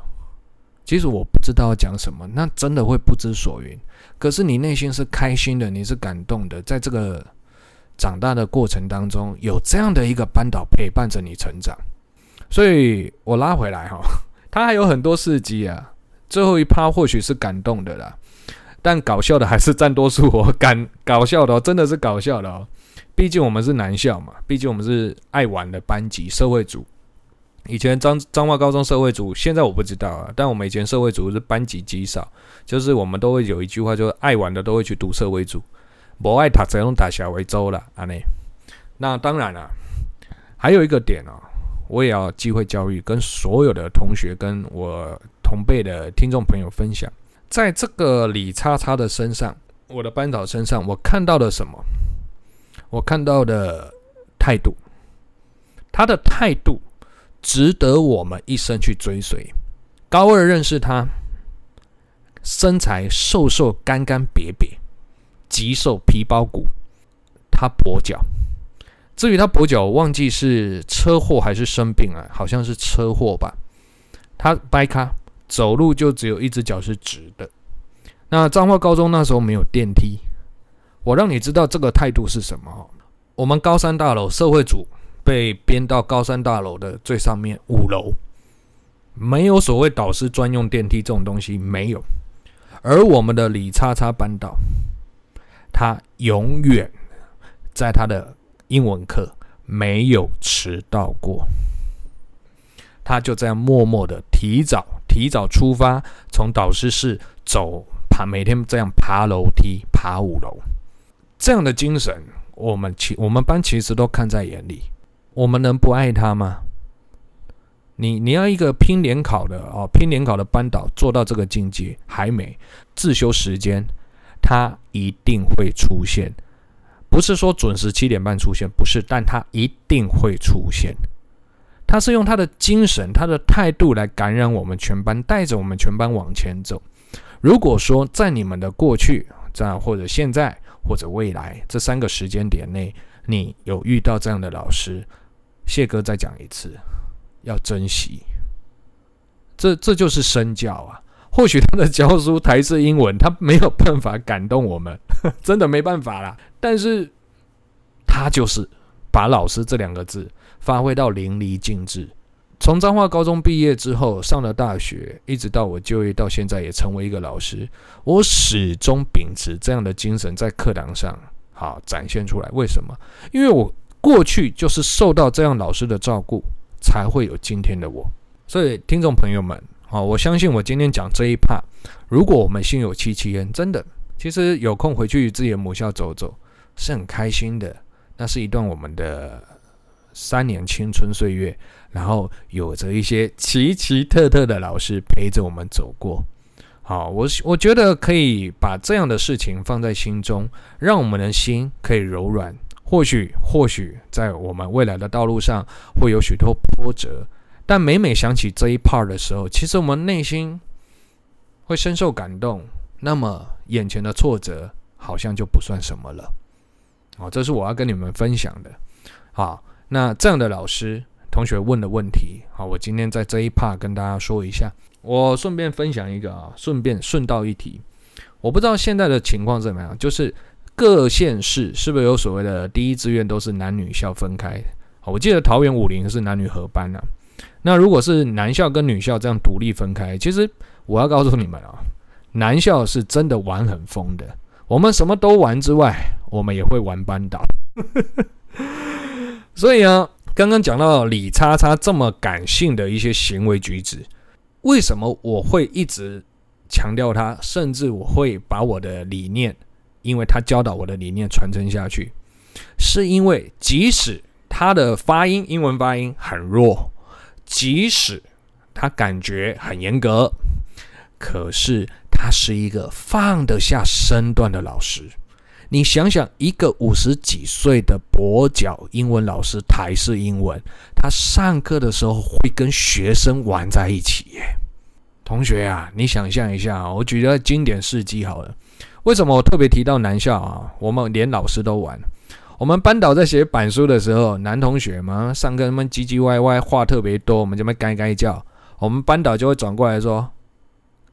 其实我不知道要讲什么，那真的会不知所云。可是你内心是开心的，你是感动的，在这个。”长大的过程当中，有这样的一个班导陪伴着你成长，所以我拉回来哈，他还有很多事迹啊。最后一趴或许是感动的啦，但搞笑的还是占多数哦。感搞笑的哦，真的是搞笑的哦。毕竟我们是男校嘛，毕竟我们是爱玩的班级，社会组。以前彰彰化高中社会组，现在我不知道啊。但我们以前社会组是班级极少，就是我们都会有一句话，就是爱玩的都会去读社会组。不爱读这种大小为周了，安内。那当然了、还有一个点哦，我也要机会教育，跟所有的同学，跟我同辈的听众朋友分享，在这个李叉叉的身上，我的班导身上，我看到了什么？我看到的态度，他的态度值得我们一生去追随。高二认识他，身材瘦瘦、干干瘪瘪。极瘦皮包骨，他跛脚。至于他跛脚，忘记是车祸还是生病啊？好像是车祸吧。他掰咖，走路就只有一只脚是直的。那彰化高中那时候没有电梯，我让你知道这个态度是什么。我们高三大楼社会组被编到高三大楼的最上面五楼，没有所谓导师专用电梯这种东西，没有。而我们的李叉叉班导。他永远在他的英文课没有迟到过，他就这样默默的提早提早出发，从导师室走爬，每天这样爬楼梯爬五楼，这样的精神，我们其我们班其实都看在眼里，我们能不爱他吗？你你要一个拼联考的哦，拼联考的班导做到这个境界还没自修时间。他一定会出现，不是说准时七点半出现，不是，但他一定会出现。他是用他的精神、他的态度来感染我们全班，带着我们全班往前走。如果说在你们的过去，在或者现在或者未来这三个时间点内，你有遇到这样的老师，谢哥再讲一次，要珍惜。这这就是身教啊。或许他的教书台式英文，他没有办法感动我们，真的没办法啦。但是，他就是把“老师”这两个字发挥到淋漓尽致。从彰化高中毕业之后，上了大学，一直到我就业到现在，也成为一个老师。我始终秉持这样的精神，在课堂上好展现出来。为什么？因为我过去就是受到这样老师的照顾，才会有今天的我。所以，听众朋友们。好，我相信我今天讲这一 part，如果我们心有戚戚焉，真的，其实有空回去自己的母校走走是很开心的。那是一段我们的三年青春岁月，然后有着一些奇奇特特的老师陪着我们走过。好，我我觉得可以把这样的事情放在心中，让我们的心可以柔软。或许，或许在我们未来的道路上会有许多波折，但每每想起这一 part 的时候，其实我们内心会深受感动。那么，眼前的挫折好像就不算什么了。好，这是我要跟你们分享的。好，那这样的老师同学问的问题，好，我今天在这一 part 跟大家说一下。我顺便分享一个啊，顺便顺道一提，我不知道现在的情况怎么样，就是各县市是不是有所谓的第一志愿都是男女校分开？我记得桃园武陵是男女合班啊。那如果是男校跟女校这样独立分开，其实我要告诉你们啊，男校是真的玩很疯的。我们什么都玩之外，我们也会玩班导。所以啊，刚刚讲到李叉叉这么感性的一些行为举止。为什么我会一直强调他，甚至我会把我的理念，因为他教导我的理念传承下去，是因为即使他的发音，英文发音很弱，即使他感觉很严格，可是他是一个放得下身段的老师。你想想，一个五十几岁的跛脚英文老师，台式英文，他上课的时候会跟学生玩在一起耶。同学啊，你想象一下，我举个经典事迹好了。为什么我特别提到男校啊？我们连老师都玩。我们班导在写板书的时候，男同学嘛，上课他们唧唧歪歪，话特别多，我们这边该该叫，我们班导就会转过来说：“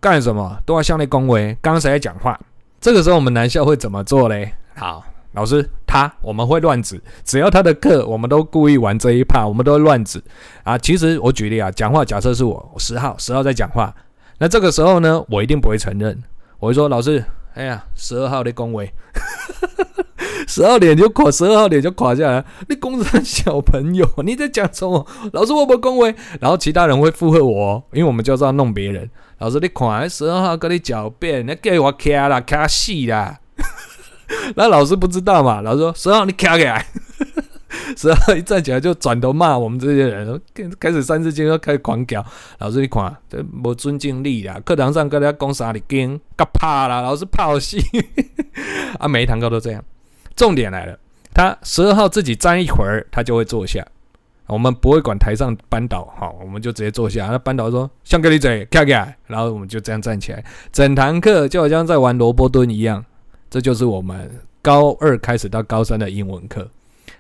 干什么？都要向内恭维，刚才在讲话。”这个时候我们男校会怎么做嘞？好，老师他我们会乱指，只要他的课，我们都故意玩这一趴，我们都会乱指啊。其实我举例啊，讲话假设是我十号，十号在讲话，那这个时候呢，我一定不会承认，我会说老师，哎呀，十二号的恭维，十二点就垮，十二号脸就垮下来，你公三小朋友，你在讲什么？老师我不恭维，然后其他人会附和我，因为我们就是要弄别人。老师，你看，十二号跟你狡辩，你给我卡啦，卡死啦！那老师不知道嘛？老师说，十二号你卡起来，十二号一站起来就转头骂我们这些人，开始三字经，又开始狂叫。老师你看，这没尊敬力啦！课堂上跟人家讲啥哩经，干怕啦！老师怕我戏 啊！每一堂课都这样。重点来了，他十二号自己站一会儿，他就会坐下。我们不会管台上班导，好，我们就直接坐下。那班导说：“像个你嘴，跳起来。”然后我们就这样站起来，整堂课就好像在玩萝卜蹲一样。这就是我们高二开始到高三的英文课。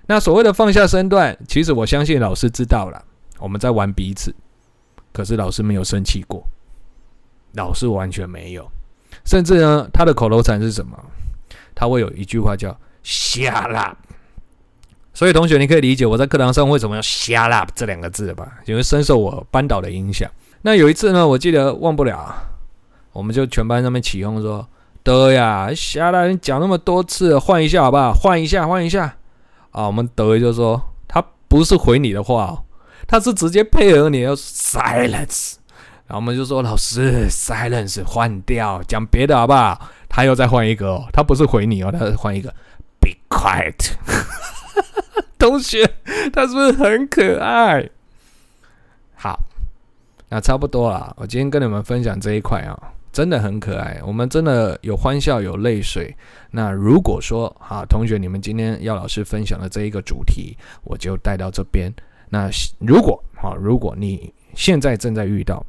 那所谓的放下身段，其实我相信老师知道了，我们在玩彼此。可是老师没有生气过，老师完全没有。甚至呢，他的口头禅是什么？他会有一句话叫 “shut up”。所以同学，你可以理解我在课堂上为什么要 “shut up” 这两个字吧？因为深受我班导的影响。那有一次呢，我记得忘不了，我们就全班上面起哄说：“德呀，shut up！你讲那么多次，换一下好不好？换一下，换一下。”啊，我们德就说他不是回你的话哦，他是直接配合你要 silence。然后我们就说：“老师，silence 换掉，讲别的好不好？”他又再换一个哦，他不是回你哦，他是换一个 “be quiet”。同学，他是不是很可爱？好，那差不多了。我今天跟你们分享这一块啊，真的很可爱。我们真的有欢笑，有泪水。那如果说哈，同学，你们今天要老师分享的这一个主题，我就带到这边。那如果哈，如果你现在正在遇到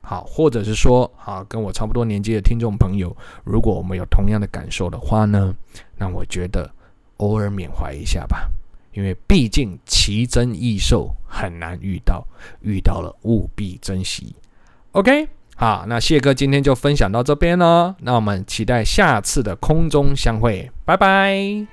好，或者是说哈，跟我差不多年纪的听众朋友，如果我们有同样的感受的话呢，那我觉得偶尔缅怀一下吧。因为毕竟奇珍异兽很难遇到，遇到了务必珍惜。OK，好，那谢哥今天就分享到这边喽，那我们期待下次的空中相会，拜拜。